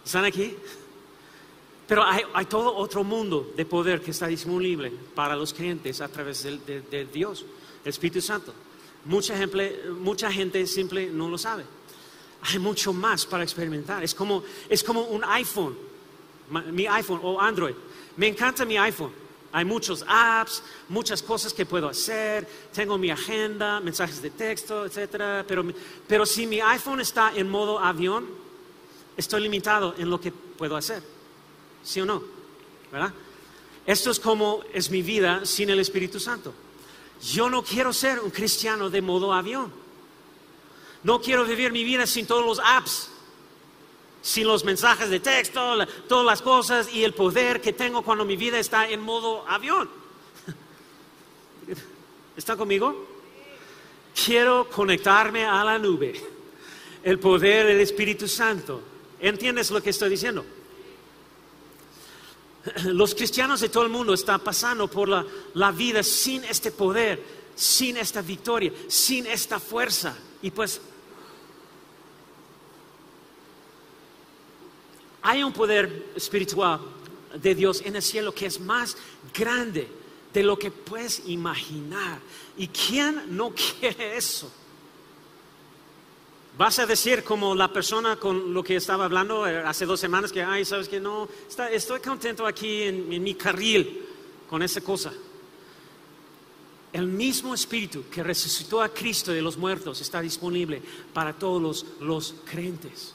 ¿Están aquí? Pero hay, todo otro mundo de poder que está disponible para los creyentes a través de, Dios, el Espíritu Santo. Mucha gente, mucha gente simple no lo sabe. Hay mucho más para experimentar. Es como, es como un iPhone, mi iPhone o Android. Me encanta mi iPhone. Hay muchos apps, muchas cosas que puedo hacer. Tengo mi agenda, mensajes de texto, etc. Pero, pero si mi iPhone está en modo avión, estoy limitado en lo que puedo hacer. ¿Sí o no? ¿Verdad? Esto es como es mi vida sin el Espíritu Santo. Yo no quiero ser un cristiano de modo avión. No quiero vivir mi vida sin todos los apps, sin los mensajes de texto, todas las cosas y el poder que tengo cuando mi vida está en modo avión. ¿Está conmigo? Quiero conectarme a la nube, el poder del Espíritu Santo. ¿Entiendes lo que estoy diciendo? los cristianos de todo el mundo están pasando por la, vida sin este poder, sin esta victoria, sin esta fuerza. Y pues hay un poder espiritual de Dios en el cielo que es más grande de lo que puedes imaginar. ¿Y quién no quiere eso? Vas a decir como la persona con lo que estaba hablando eh, hace dos semanas que, ay, sabes que no, estoy contento aquí en, mi carril con esa cosa. El mismo espíritu que resucitó a Cristo de los muertos está disponible para todos los, creyentes.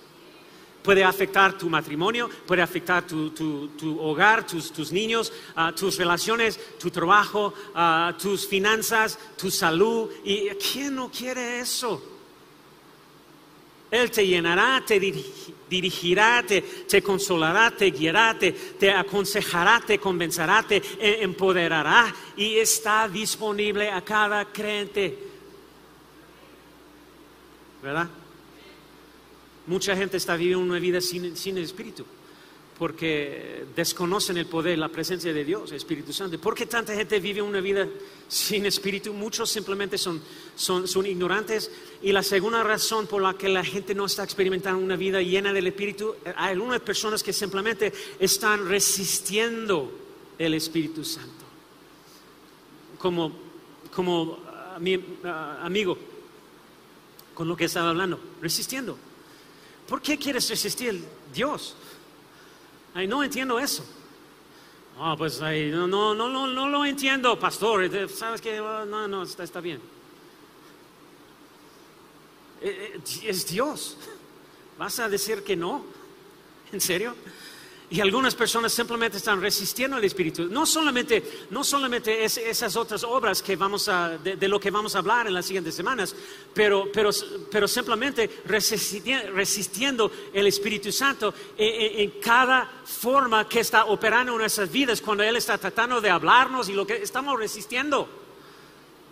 Puede afectar tu matrimonio, puede afectar tu, hogar, tus, niños, ah, tus relaciones, tu trabajo, ah, tus finanzas, tu salud. ¿Y quién no quiere eso? Él te llenará, te dirigirá, te, consolará, te guiará, te, aconsejará, te convencerá, te e, empoderará y está disponible a cada creyente. ¿Verdad? Mucha gente está viviendo una vida sin, sin Espíritu porque desconocen el poder, la presencia de Dios, Espíritu Santo. ¿Por qué tanta gente vive una vida sin Espíritu? Muchos simplemente son, son, son, ignorantes. Y la segunda razón por la que la gente no está experimentando una vida llena del Espíritu, hay algunas personas que simplemente están resistiendo el Espíritu Santo. Como, como ah, mi ah, amigo con lo que estaba hablando, resistiendo. ¿Por qué quieres resistir Dios? Ay, no entiendo eso. Ah, pues no, no, no, no, no lo entiendo, pastor. Eh, ¿Sabes qué? Ah, no, no, está, está bien. Eh, eh, es Dios. ¿Vas a decir que no? ¿En serio? Y algunas personas simplemente están resistiendo al Espíritu. No solamente, no solamente esas otras obras que vamos a, de, lo que vamos a hablar en las siguientes semanas, pero, pero, pero simplemente resistiendo, el Espíritu Santo en, en, cada forma que está operando en nuestras vidas, cuando Él está tratando de hablarnos y lo que estamos resistiendo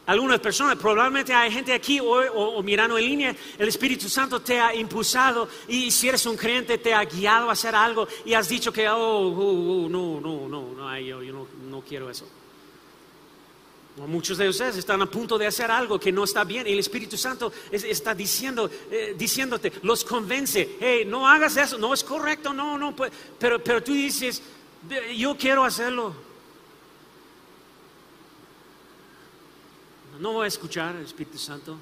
algunas personas, probablemente hay gente aquí o, mirando en línea, el Espíritu Santo te ha impulsado y si eres un creyente te ha guiado a hacer algo y has dicho que, oh, oh, oh no, no, no, no, yo, no, quiero eso. Muchos de ustedes están a punto de hacer algo que no está bien y el Espíritu Santo está diciendo, eh, diciéndote, los convence, hey, no hagas eso, no es correcto, no, no, pues, pero, pero tú dices, yo quiero hacerlo. No voy a escuchar al Espíritu Santo.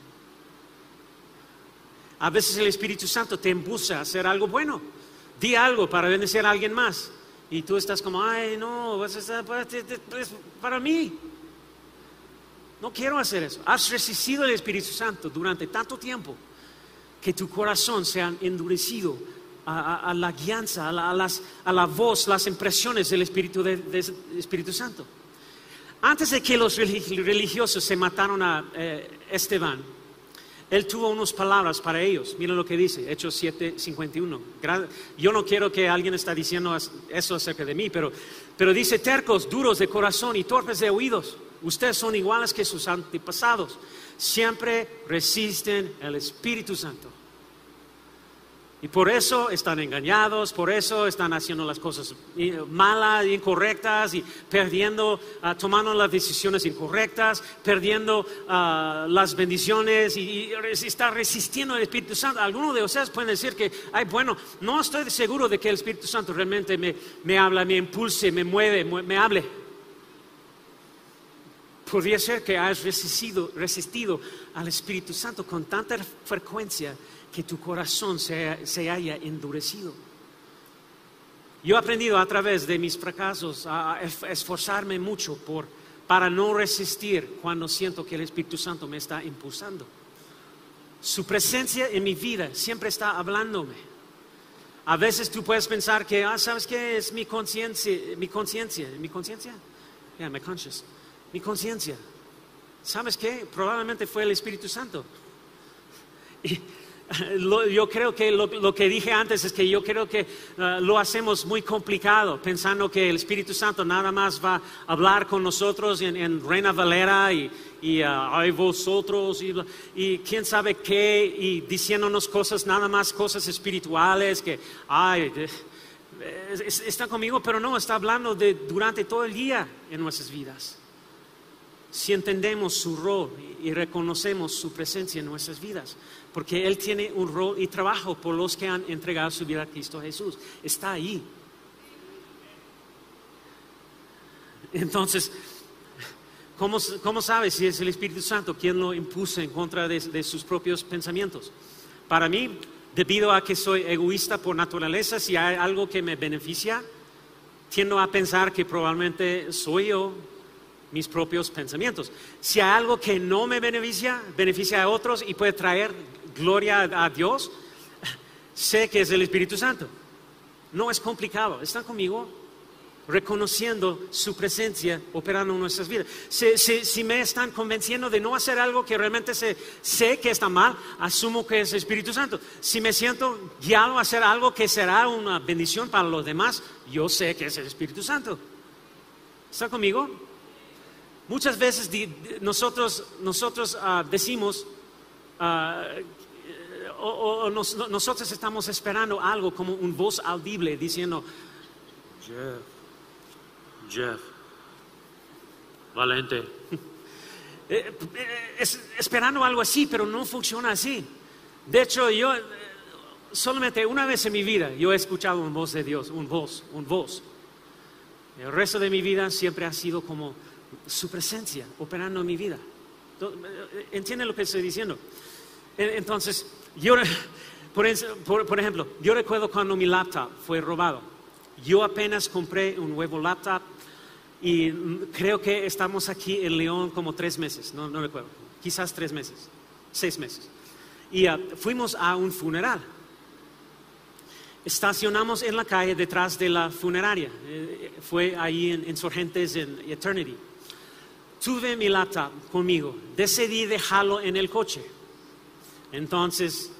A veces el Espíritu Santo te impulsa a hacer algo bueno. Di algo para bendecir a alguien más. Y tú estás como, ay, no, para mí. No quiero hacer eso. Has resistido el Espíritu Santo durante tanto tiempo que tu corazón se ha endurecido a, la guianza, a la, voz, las impresiones del Espíritu, del Espíritu Santo. Antes de que los religiosos se mataron a eh, Esteban, él tuvo unas palabras para ellos. Miren lo que dice, Hechos 7, 51. Yo no quiero que alguien está diciendo eso acerca de mí, pero, pero dice tercos, duros de corazón y torpes de oídos. Ustedes son iguales que sus antepasados. Siempre resisten el Espíritu Santo. Y por eso están engañados, por eso están haciendo las cosas malas, incorrectas y perdiendo, ah, tomando las decisiones incorrectas, perdiendo ah, las bendiciones y, está resistiendo al Espíritu Santo. Algunos de ustedes pueden decir que, ay, bueno, no estoy seguro de que el Espíritu Santo realmente me, me habla, me impulse, me mueve, me hable. Podría ser que resistido, resistido al Espíritu Santo con tanta frecuencia que tu corazón se, haya endurecido. Yo he aprendido a través de mis fracasos a esforzarme mucho por, para no resistir cuando siento que el Espíritu Santo me está impulsando. Su presencia en mi vida siempre está hablándome. A veces tú puedes pensar que, ah, ¿sabes qué? Es mi conciencia, mi conciencia, mi conciencia. Yeah, my conscience. Mi conciencia. ¿Sabes qué? Probablemente fue el Espíritu Santo. Y, yo creo que lo, que dije antes es que yo creo que uh, lo hacemos muy complicado, pensando que el Espíritu Santo nada más va a hablar con nosotros en, Reina Valera y, y uh, vosotros y, quién sabe qué, y diciéndonos cosas, nada más cosas espirituales que, ay, está conmigo, pero no, está hablando de durante todo el día en nuestras vidas. Si entendemos su rol y reconocemos su presencia en nuestras vidas porque Él tiene un rol y trabajo por los que han entregado su vida a Cristo Jesús. Está ahí. Entonces, ¿cómo, cómo sabe si es el Espíritu Santo quien lo impuso en contra de, de sus propios pensamientos? Para mí, debido a que soy egoísta por naturaleza, si hay algo que me beneficia, tiendo a pensar que probablemente soy yo mis propios pensamientos. Si hay algo que no me beneficia, beneficia a otros y puede traer gloria a Dios, sé que es el Espíritu Santo. No es complicado. ¿Están conmigo? Reconociendo su presencia operando en nuestras vidas. Si, me están convenciendo de no hacer algo que realmente sé que está mal, asumo que es el Espíritu Santo. Si me siento guiado a hacer algo que será una bendición para los demás, yo sé que es el Espíritu Santo. ¿Están conmigo? Muchas veces nosotros, nosotros ah, decimos, ah, o, nosotros estamos esperando algo como un voz audible diciendo, Jeff, Jeff, valente. Eh, eh, esperando algo así, pero no funciona así. De hecho, yo eh, solamente una vez en mi vida yo he escuchado una voz de Dios, un voz, un voz. El resto de mi vida siempre ha sido como su presencia operando en mi vida. ¿Entienden lo que estoy diciendo? Entonces, yo, por, ejemplo, yo recuerdo cuando mi laptop fue robado. Yo apenas compré un nuevo laptop y creo que estamos aquí en León como tres meses, no, recuerdo, quizás tres meses, seis meses. Y ah, fuimos a un funeral. Estacionamos en la calle detrás de la funeraria. Eh, fue ahí en Insurgentes en Eternity. Tuve mi laptop conmigo. Decidí dejarlo en el coche. Entonces,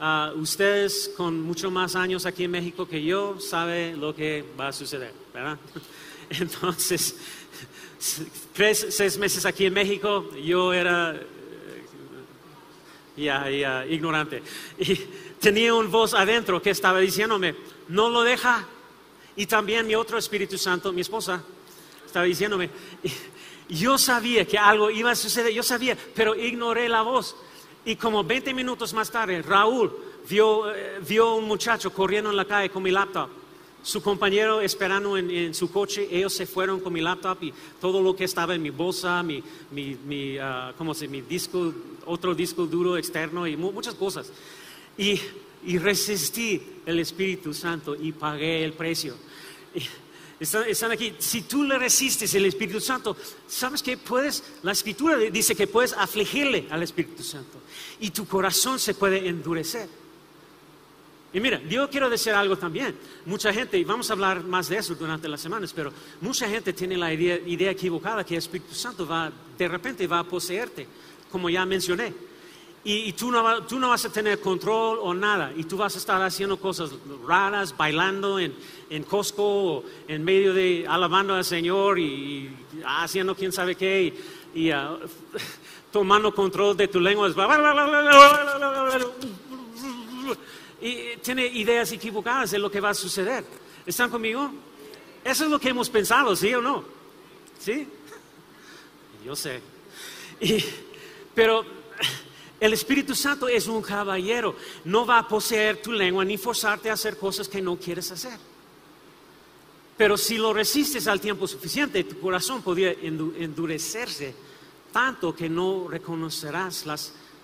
ah, ustedes con mucho más años aquí en México que yo saben lo que va a suceder, ¿verdad? Entonces, tres, seis meses aquí en México, yo era eh, ya, ya, ignorante. Y tenía una voz adentro que estaba diciéndome, no lo deja. Y también mi otro Espíritu Santo, mi esposa, estaba diciéndome, yo sabía que algo iba a suceder, yo sabía, pero ignoré la voz. Y como 20 minutos más tarde, Raúl vio, eh, vio un muchacho corriendo en la calle con mi laptop. Su compañero esperando en, su coche, ellos se fueron con mi laptop y todo lo que estaba en mi bolsa, mi, mi, mi ah, ¿cómo se, mi disco, otro disco duro externo y muchas cosas. Y, y, resistí el Espíritu Santo y pagué el precio. Están, aquí. Si tú le resistes el Espíritu Santo, ¿sabes que puedes? La Escritura dice que puedes afligirle al Espíritu Santo y tu corazón se puede endurecer. Y mira, yo quiero decir algo también. Mucha gente, y vamos a hablar más de eso durante las semanas, pero mucha gente tiene la idea, equivocada que el Espíritu Santo va, de repente va a poseerte, como ya mencioné. Y, tú, no, tú no vas a tener control o nada. Y tú vas a estar haciendo cosas raras, bailando en, en Costco, en medio de alabando al Señor y, haciendo quién sabe qué. Y, ah, tomando control de tu lengua. Y tiene ideas equivocadas de lo que va a suceder. ¿Están conmigo? Eso es lo que hemos pensado, ¿sí o no? ¿Sí? Yo sé. pero el Espíritu Santo es un caballero. No va a poseer tu lengua ni forzarte a hacer cosas que no quieres hacer. Pero si lo resistes al tiempo suficiente, tu corazón podría endurecerse tanto que no reconocerás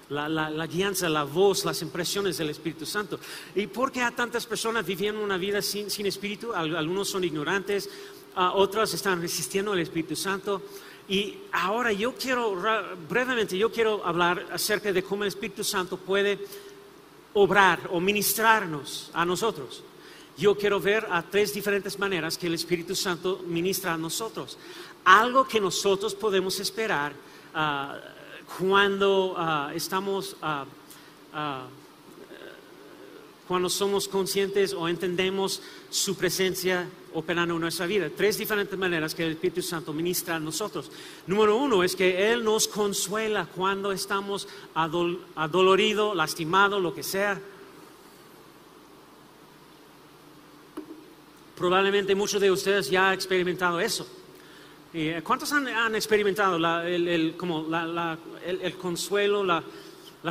la, la, guianza, la voz, las impresiones del Espíritu Santo. ¿Y por qué a tantas personas viviendo una vida sin, Espíritu? Algunos son ignorantes, otros están resistiendo al Espíritu Santo. Y ahora yo quiero, brevemente, yo quiero hablar acerca de cómo el Espíritu Santo puede obrar o ministrarnos a nosotros. Yo quiero ver a tres diferentes maneras que el Espíritu Santo ministra a nosotros. Algo que nosotros podemos esperar ah, cuando ah, estamos, ah, cuando somos conscientes o entendemos su presencia operando en nuestra vida. Tres diferentes maneras que el Espíritu Santo ministra a nosotros. Número uno es que Él nos consuela cuando estamos adoloridos, lastimados, lo que sea. Probablemente muchos de ustedes ya han experimentado eso. Eh, ¿Cuántos han, experimentado el, consuelo,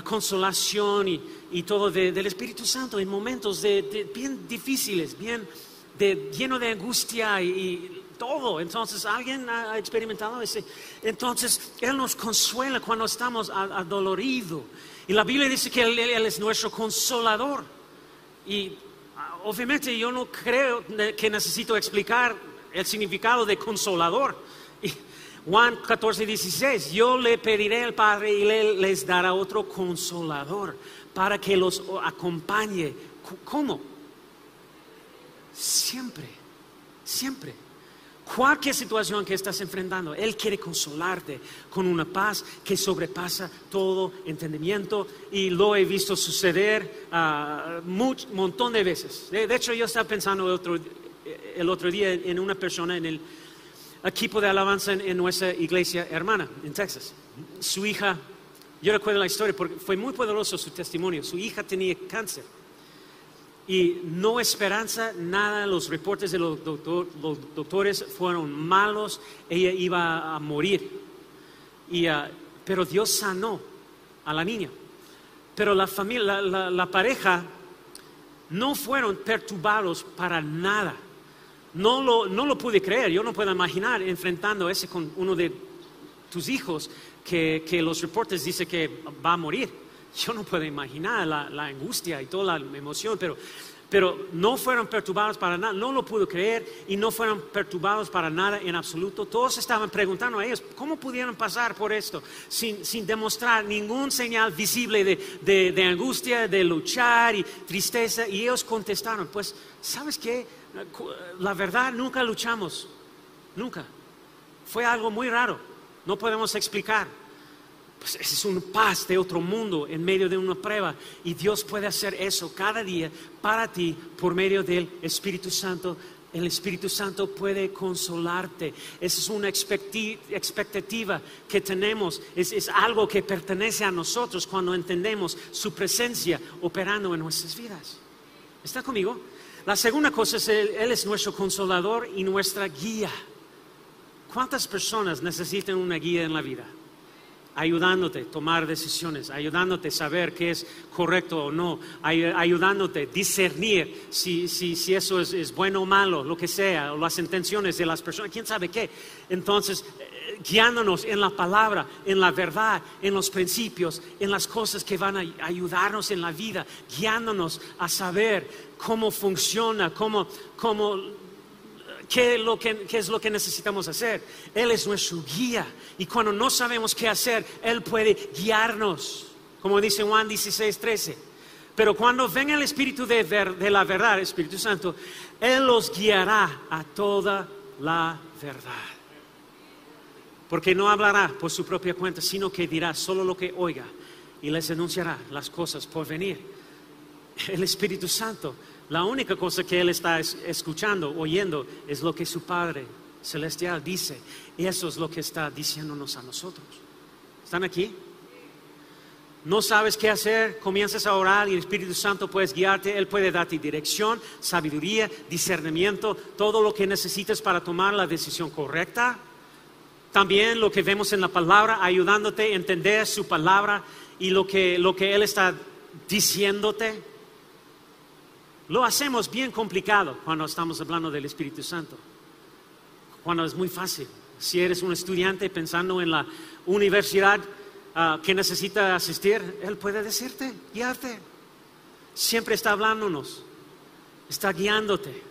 consolación y, todo del Espíritu Santo en momentos bien difíciles, bien lleno de angustia y, todo. Entonces, ¿alguien ha experimentado ese? Entonces, Él nos consuela cuando estamos adoloridos. Y la Biblia dice que él, es nuestro consolador. Y ah, obviamente yo no creo que necesito explicar el significado de consolador. Juan 14, 16, yo le pediré al Padre y él les dará otro consolador para que los acompañe. ¿Cómo? Siempre, siempre. Cualquier situación que estás enfrentando, Él quiere consolarte con una paz que sobrepasa todo entendimiento y lo he visto suceder un uh, montón de veces. De, hecho, yo estaba pensando el otro, día en una persona en el equipo de alabanza en, nuestra iglesia hermana en Texas. Su hija, yo recuerdo la historia porque fue muy poderoso su testimonio. Su hija tenía cáncer y no esperanza, nada, los reportes de los, doctores fueron malos, ella iba a morir. Ah, pero Dios sanó a la niña. Pero la familia, la, pareja, no fueron perturbados para nada. No lo, no lo pude creer, yo no puedo imaginar enfrentando ese con uno de tus hijos que, que los reportes dicen que va a morir. Yo no puedo imaginar la, angustia y toda la emoción, pero, pero no fueron perturbados para nada, no lo pudo creer y no fueron perturbados para nada en absoluto. Todos estaban preguntando a ellos, ¿cómo pudieron pasar por esto sin, sin demostrar ningún señal visible de, de, angustia, de luchar y tristeza? Y ellos contestaron, pues, ¿sabes qué? La verdad, nunca luchamos, nunca. Fue algo muy raro, no podemos explicar pues es una paz de otro mundo en medio de una prueba. Y Dios puede hacer eso cada día para ti por medio del Espíritu Santo. El Espíritu Santo puede consolarte. Esa es una expectativa que tenemos. Es, es, algo que pertenece a nosotros cuando entendemos su presencia operando en nuestras vidas. ¿Está conmigo? La segunda cosa es, Él, él es nuestro consolador y nuestra guía. ¿Cuántas personas necesitan una guía en la vida? ayudándote a tomar decisiones, ayudándote a saber qué es correcto o no, ayudándote a discernir si, eso es, bueno o malo, lo que sea, o las intenciones de las personas, quién sabe qué. Entonces, guiándonos en la palabra, en la verdad, en los principios, en las cosas que van a ayudarnos en la vida, guiándonos a saber cómo funciona, cómo, cómo ¿Qué es, lo que, es lo que necesitamos hacer? Él es nuestro guía. Y cuando no sabemos qué hacer, Él puede guiarnos. Como dice Juan 16, 13. Pero cuando venga el Espíritu de, de la verdad, Espíritu Santo, Él los guiará a toda la verdad. Porque no hablará por su propia cuenta, sino que dirá solo lo que oiga y les anunciará las cosas por venir. El Espíritu Santo, la única cosa que Él está escuchando, oyendo, es lo que su Padre Celestial dice. Y eso es lo que está diciéndonos a nosotros. ¿Están aquí? No sabes qué hacer, comienzas a orar y el Espíritu Santo puede guiarte, Él puede darte dirección, sabiduría, discernimiento, todo lo que necesites para tomar la decisión correcta. También lo que vemos en la palabra, ayudándote a entender su palabra y lo que, lo que Él está diciéndote. Lo hacemos bien complicado cuando estamos hablando del Espíritu Santo, cuando es muy fácil. Si eres un estudiante pensando en la universidad, Ah, que necesita asistir, Él puede decirte, guiarte. Siempre está hablándonos, está guiándote.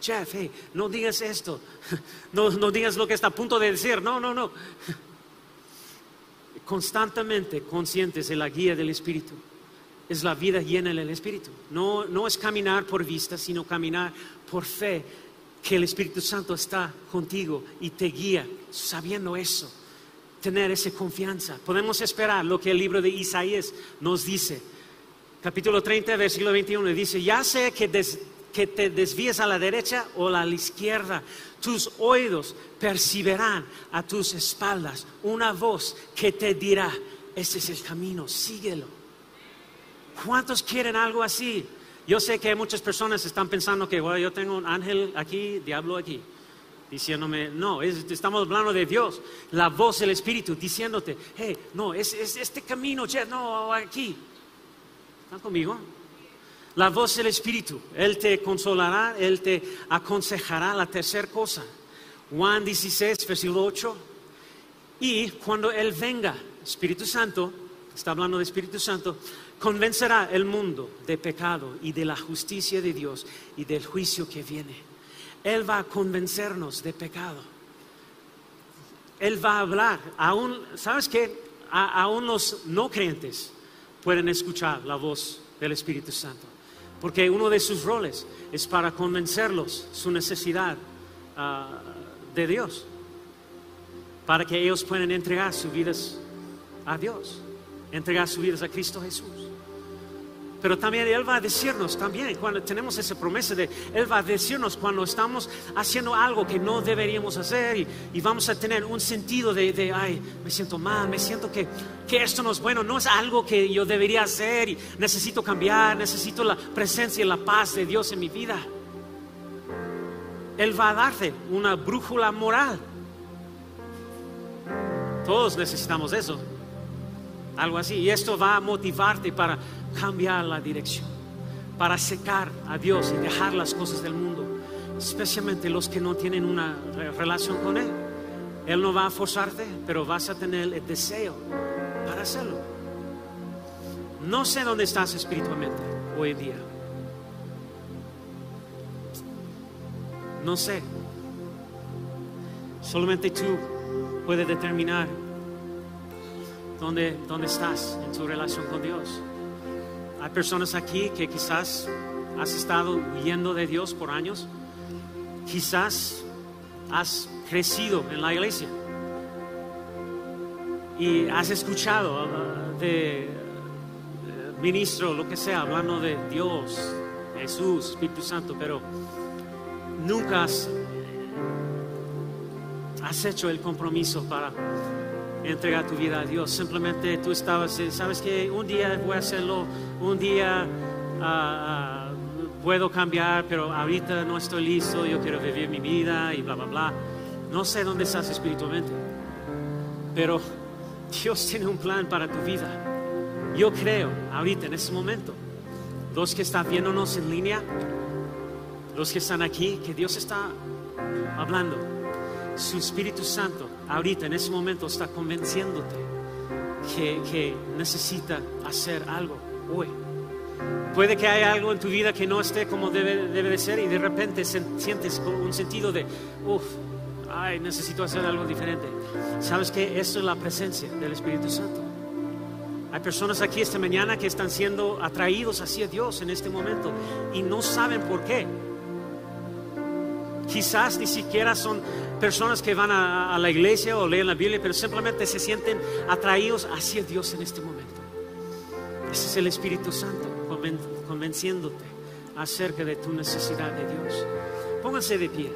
Jeff, hey, no digas esto, no, no digas lo que está a punto de decir, no, no, no. Constantemente conscientes de la guía del Espíritu. Es la vida llena del Espíritu. No, no es caminar por vista, sino caminar por fe, que el Espíritu Santo está contigo y te guía, sabiendo eso tener esa confianza. Podemos esperar lo que el libro de Isaías nos dice. Capítulo 30, versículo 21 dice, ya sé que, que te desvíes a la derecha o a la izquierda, tus oídos percibirán a tus espaldas una voz que te dirá, ese es el camino, síguelo. ¿Cuántos quieren algo así? Yo sé que muchas personas están pensando que yo tengo un ángel aquí, diablo aquí diciéndome, no, estamos hablando de Dios, la voz del Espíritu diciéndote, hey, no, es, este camino, no, aquí. ¿Están conmigo? La voz del Espíritu, Él te consolará, Él te aconsejará la tercera cosa. Juan 16, versículo 8. Y cuando Él venga, Espíritu Santo, está hablando de Espíritu Santo, convencerá el mundo de pecado y de la justicia de Dios y del juicio que viene. Él va a convencernos de pecado. Él va a hablar. Aún, ¿sabes qué? aún los no creyentes pueden escuchar la voz del Espíritu Santo. Porque uno de sus roles es para convencerlos su necesidad ah, de Dios. Para que ellos puedan entregar sus vidas a Dios. Entregar sus vidas a Cristo Jesús. Pero también Él va a decirnos, también cuando tenemos esa promesa de Él va a decirnos cuando estamos haciendo algo que no deberíamos hacer y, vamos a tener un sentido de, ay, me siento mal, me siento que, que esto no es bueno, no es algo que yo debería hacer y necesito cambiar, necesito la presencia y la paz de Dios en mi vida. Él va a darte una brújula moral. Todos necesitamos eso. Algo así. Y esto va a motivarte para cambiar la dirección, para secar a Dios y dejar las cosas del mundo, especialmente los que no tienen una relación con Él. Él no va a forzarte, pero vas a tener el deseo para hacerlo. No sé dónde estás espiritualmente hoy día. No sé. Solamente tú puedes determinar dónde, dónde estás en tu relación con Dios. Hay personas aquí que quizás has estado huyendo de Dios por años. Quizás has crecido en la iglesia y has escuchado uh, de uh, ministro, lo que sea, hablando de Dios, Jesús, Espíritu Santo, pero nunca has, has hecho el compromiso para entregar tu vida a Dios. Simplemente tú estabas, sabes que un día voy a hacerlo, un día ah, ah, puedo cambiar, pero ahorita no estoy listo, yo quiero vivir mi vida y bla, bla, bla. No sé dónde estás espiritualmente, pero Dios tiene un plan para tu vida. Yo creo ahorita, en este momento, los que están viéndonos en línea, los que están aquí, que Dios está hablando. Su Espíritu Santo ahorita, en ese momento, está convenciéndote que, necesita hacer algo hoy. Puede que haya algo en tu vida que no esté como debe, debe de ser y de repente sientes un sentido de, uff, ay, necesito hacer algo diferente. ¿Sabes que Eso es la presencia del Espíritu Santo. Hay personas aquí esta mañana que están siendo atraídos hacia Dios en este momento y no saben por qué. Quizás ni siquiera son personas que van a, la iglesia o leen la Biblia, pero simplemente se sienten atraídos hacia Dios en este momento. Ese es el Espíritu Santo convenciéndote acerca de tu necesidad de Dios. Pónganse de pie.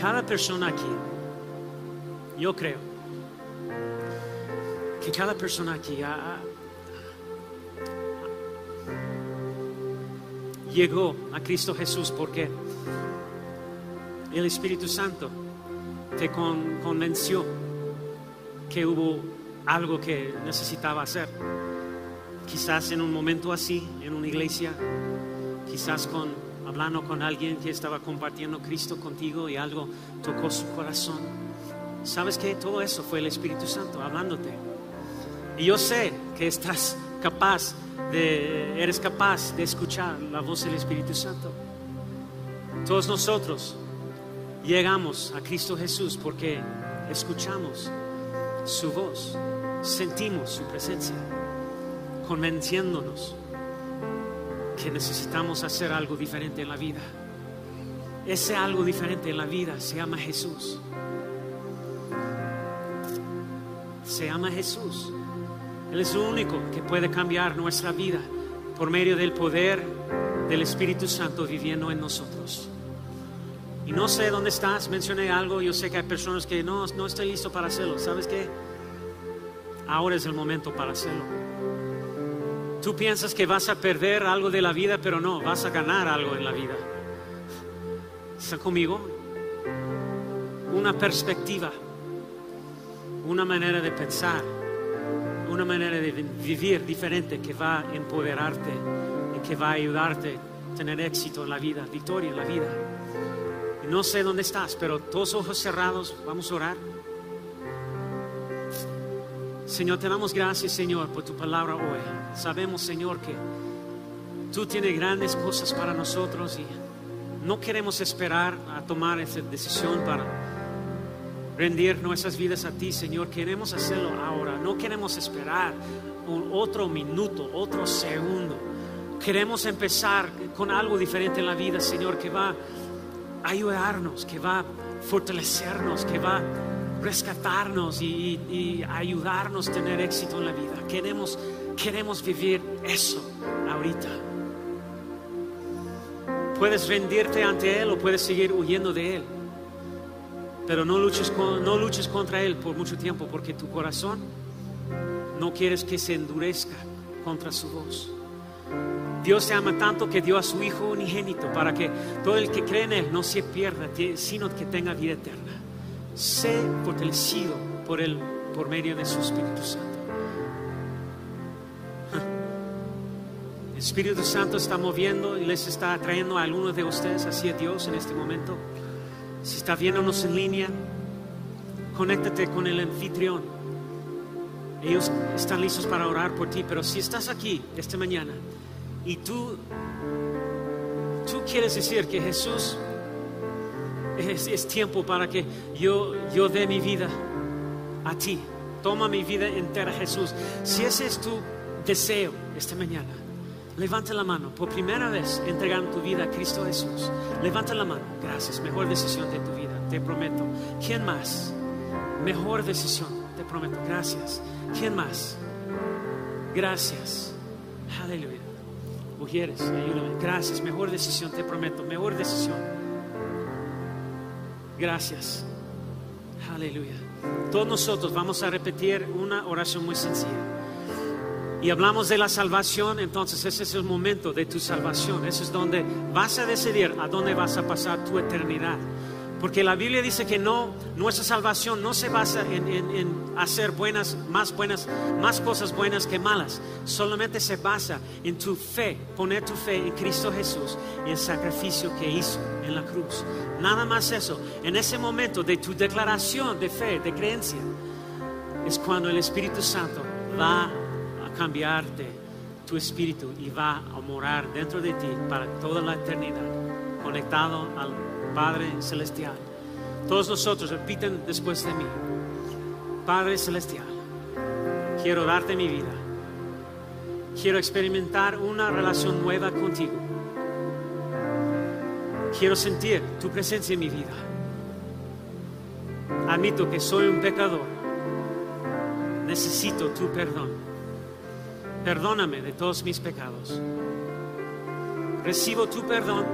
Cada persona aquí, yo creo que cada persona aquí llegó a Cristo Jesús porque el Espíritu Santo te convenció que hubo algo que necesitaba hacer. Quizás en un momento así, en una iglesia, quizás con, hablando con alguien que estaba compartiendo Cristo contigo y algo tocó su corazón. ¿Sabes que Todo eso fue el Espíritu Santo hablándote. Y yo sé que estás capaz de, eres capaz de escuchar la voz del Espíritu Santo. Todos nosotros llegamos a Cristo Jesús porque escuchamos su voz, sentimos su presencia, convenciéndonos que necesitamos hacer algo diferente en la vida. Ese algo diferente en la vida se llama Jesús. Se llama Jesús. Él es el único que puede cambiar nuestra vida por medio del poder del Espíritu Santo viviendo en nosotros. Y no sé dónde estás, mencioné algo, yo sé que hay personas que no, no estoy listo para hacerlo. ¿Sabes qué? Ahora es el momento para hacerlo. Tú piensas que vas a perder algo de la vida, pero no, vas a ganar algo en la vida. ¿Está conmigo? Una perspectiva, una manera de pensar, una manera de vivir diferente que va a empoderarte y que va a ayudarte a tener éxito en la vida, victoria en la vida. No sé dónde estás, pero todos ojos cerrados, vamos a orar. Señor, te damos gracias, Señor, por tu palabra hoy. Sabemos, Señor, que tú tienes grandes cosas para nosotros y no queremos esperar a tomar esa decisión para rendir nuestras vidas a ti, Señor. Queremos hacerlo ahora. No queremos esperar un otro minuto, otro segundo. Queremos empezar con algo diferente en la vida, Señor, que va ayudarnos, que va a fortalecernos, que va a rescatarnos y, ayudarnos a tener éxito en la vida. Queremos, queremos vivir eso ahorita. Puedes rendirte ante Él o puedes seguir huyendo de Él. Pero no luches, no luches contra Él por mucho tiempo porque tu corazón no quieres que se endurezca contra su voz. Dios te ama tanto que dio a su Hijo unigénito para que todo el que cree en Él no se pierda, sino que tenga vida eterna. Sé fortalecido por Él por medio de su Espíritu Santo. El Espíritu Santo está moviendo y les está trayendo a algunos de ustedes hacia Dios en este momento. Si está viéndonos en línea, conéctate con el anfitrión. Ellos están listos para orar por ti, pero si estás aquí esta mañana, y tú, tú quieres decir que Jesús es, tiempo para que yo, yo dé mi vida a ti. Toma mi vida entera, Jesús. Si ese es tu deseo esta mañana, levanta la mano. Por primera vez entregando tu vida a Cristo Jesús. Levanta la mano. Gracias. Mejor decisión de tu vida, te prometo. ¿Quién más? Mejor decisión, te prometo. Gracias. ¿Quién más? Gracias. Aleluya. Mujeres, ayúdame. Gracias, mejor decisión, te prometo, mejor decisión. Gracias. Aleluya. Todos nosotros vamos a repetir una oración muy sencilla. Y hablamos de la salvación, entonces ese es el momento de tu salvación. Ese es donde vas a decidir a dónde vas a pasar tu eternidad. Porque la Biblia dice que no, nuestra salvación no se basa en, hacer buenas, más buenas, más cosas buenas que malas. Solamente se basa en tu fe, poner tu fe en Cristo Jesús y el sacrificio que hizo en la cruz. Nada más eso. En ese momento de tu declaración de fe, de creencia, es cuando el Espíritu Santo va cambiarte tu espíritu y va a morar dentro de ti para toda la eternidad, conectado al Padre Celestial. Todos nosotros repiten después de mí. Padre Celestial, quiero darte mi vida. Quiero experimentar una relación nueva contigo. Quiero sentir tu presencia en mi vida. Admito que soy un pecador. Necesito tu perdón. Perdóname de todos mis pecados. Recibo tu perdón.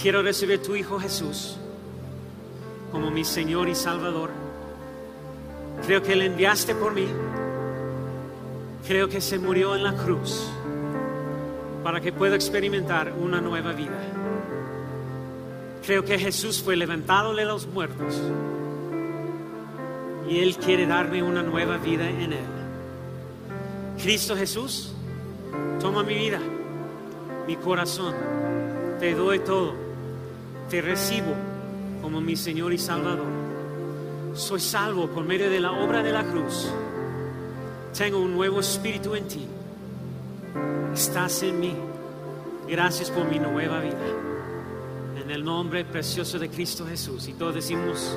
Quiero recibir tu Hijo Jesús como mi Señor y Salvador. Creo que le enviaste por mí. Creo que se murió en la cruz para que pueda experimentar una nueva vida. Creo que Jesús fue levantado de los muertos y Él quiere darme una nueva vida en Él. Cristo Jesús, toma mi vida, mi corazón, te doy todo, te recibo como mi Señor y Salvador. Soy salvo por medio de la obra de la cruz. Tengo un nuevo espíritu en ti. Estás en mí. Gracias por mi nueva vida. En el nombre precioso de Cristo Jesús. Y todos decimos...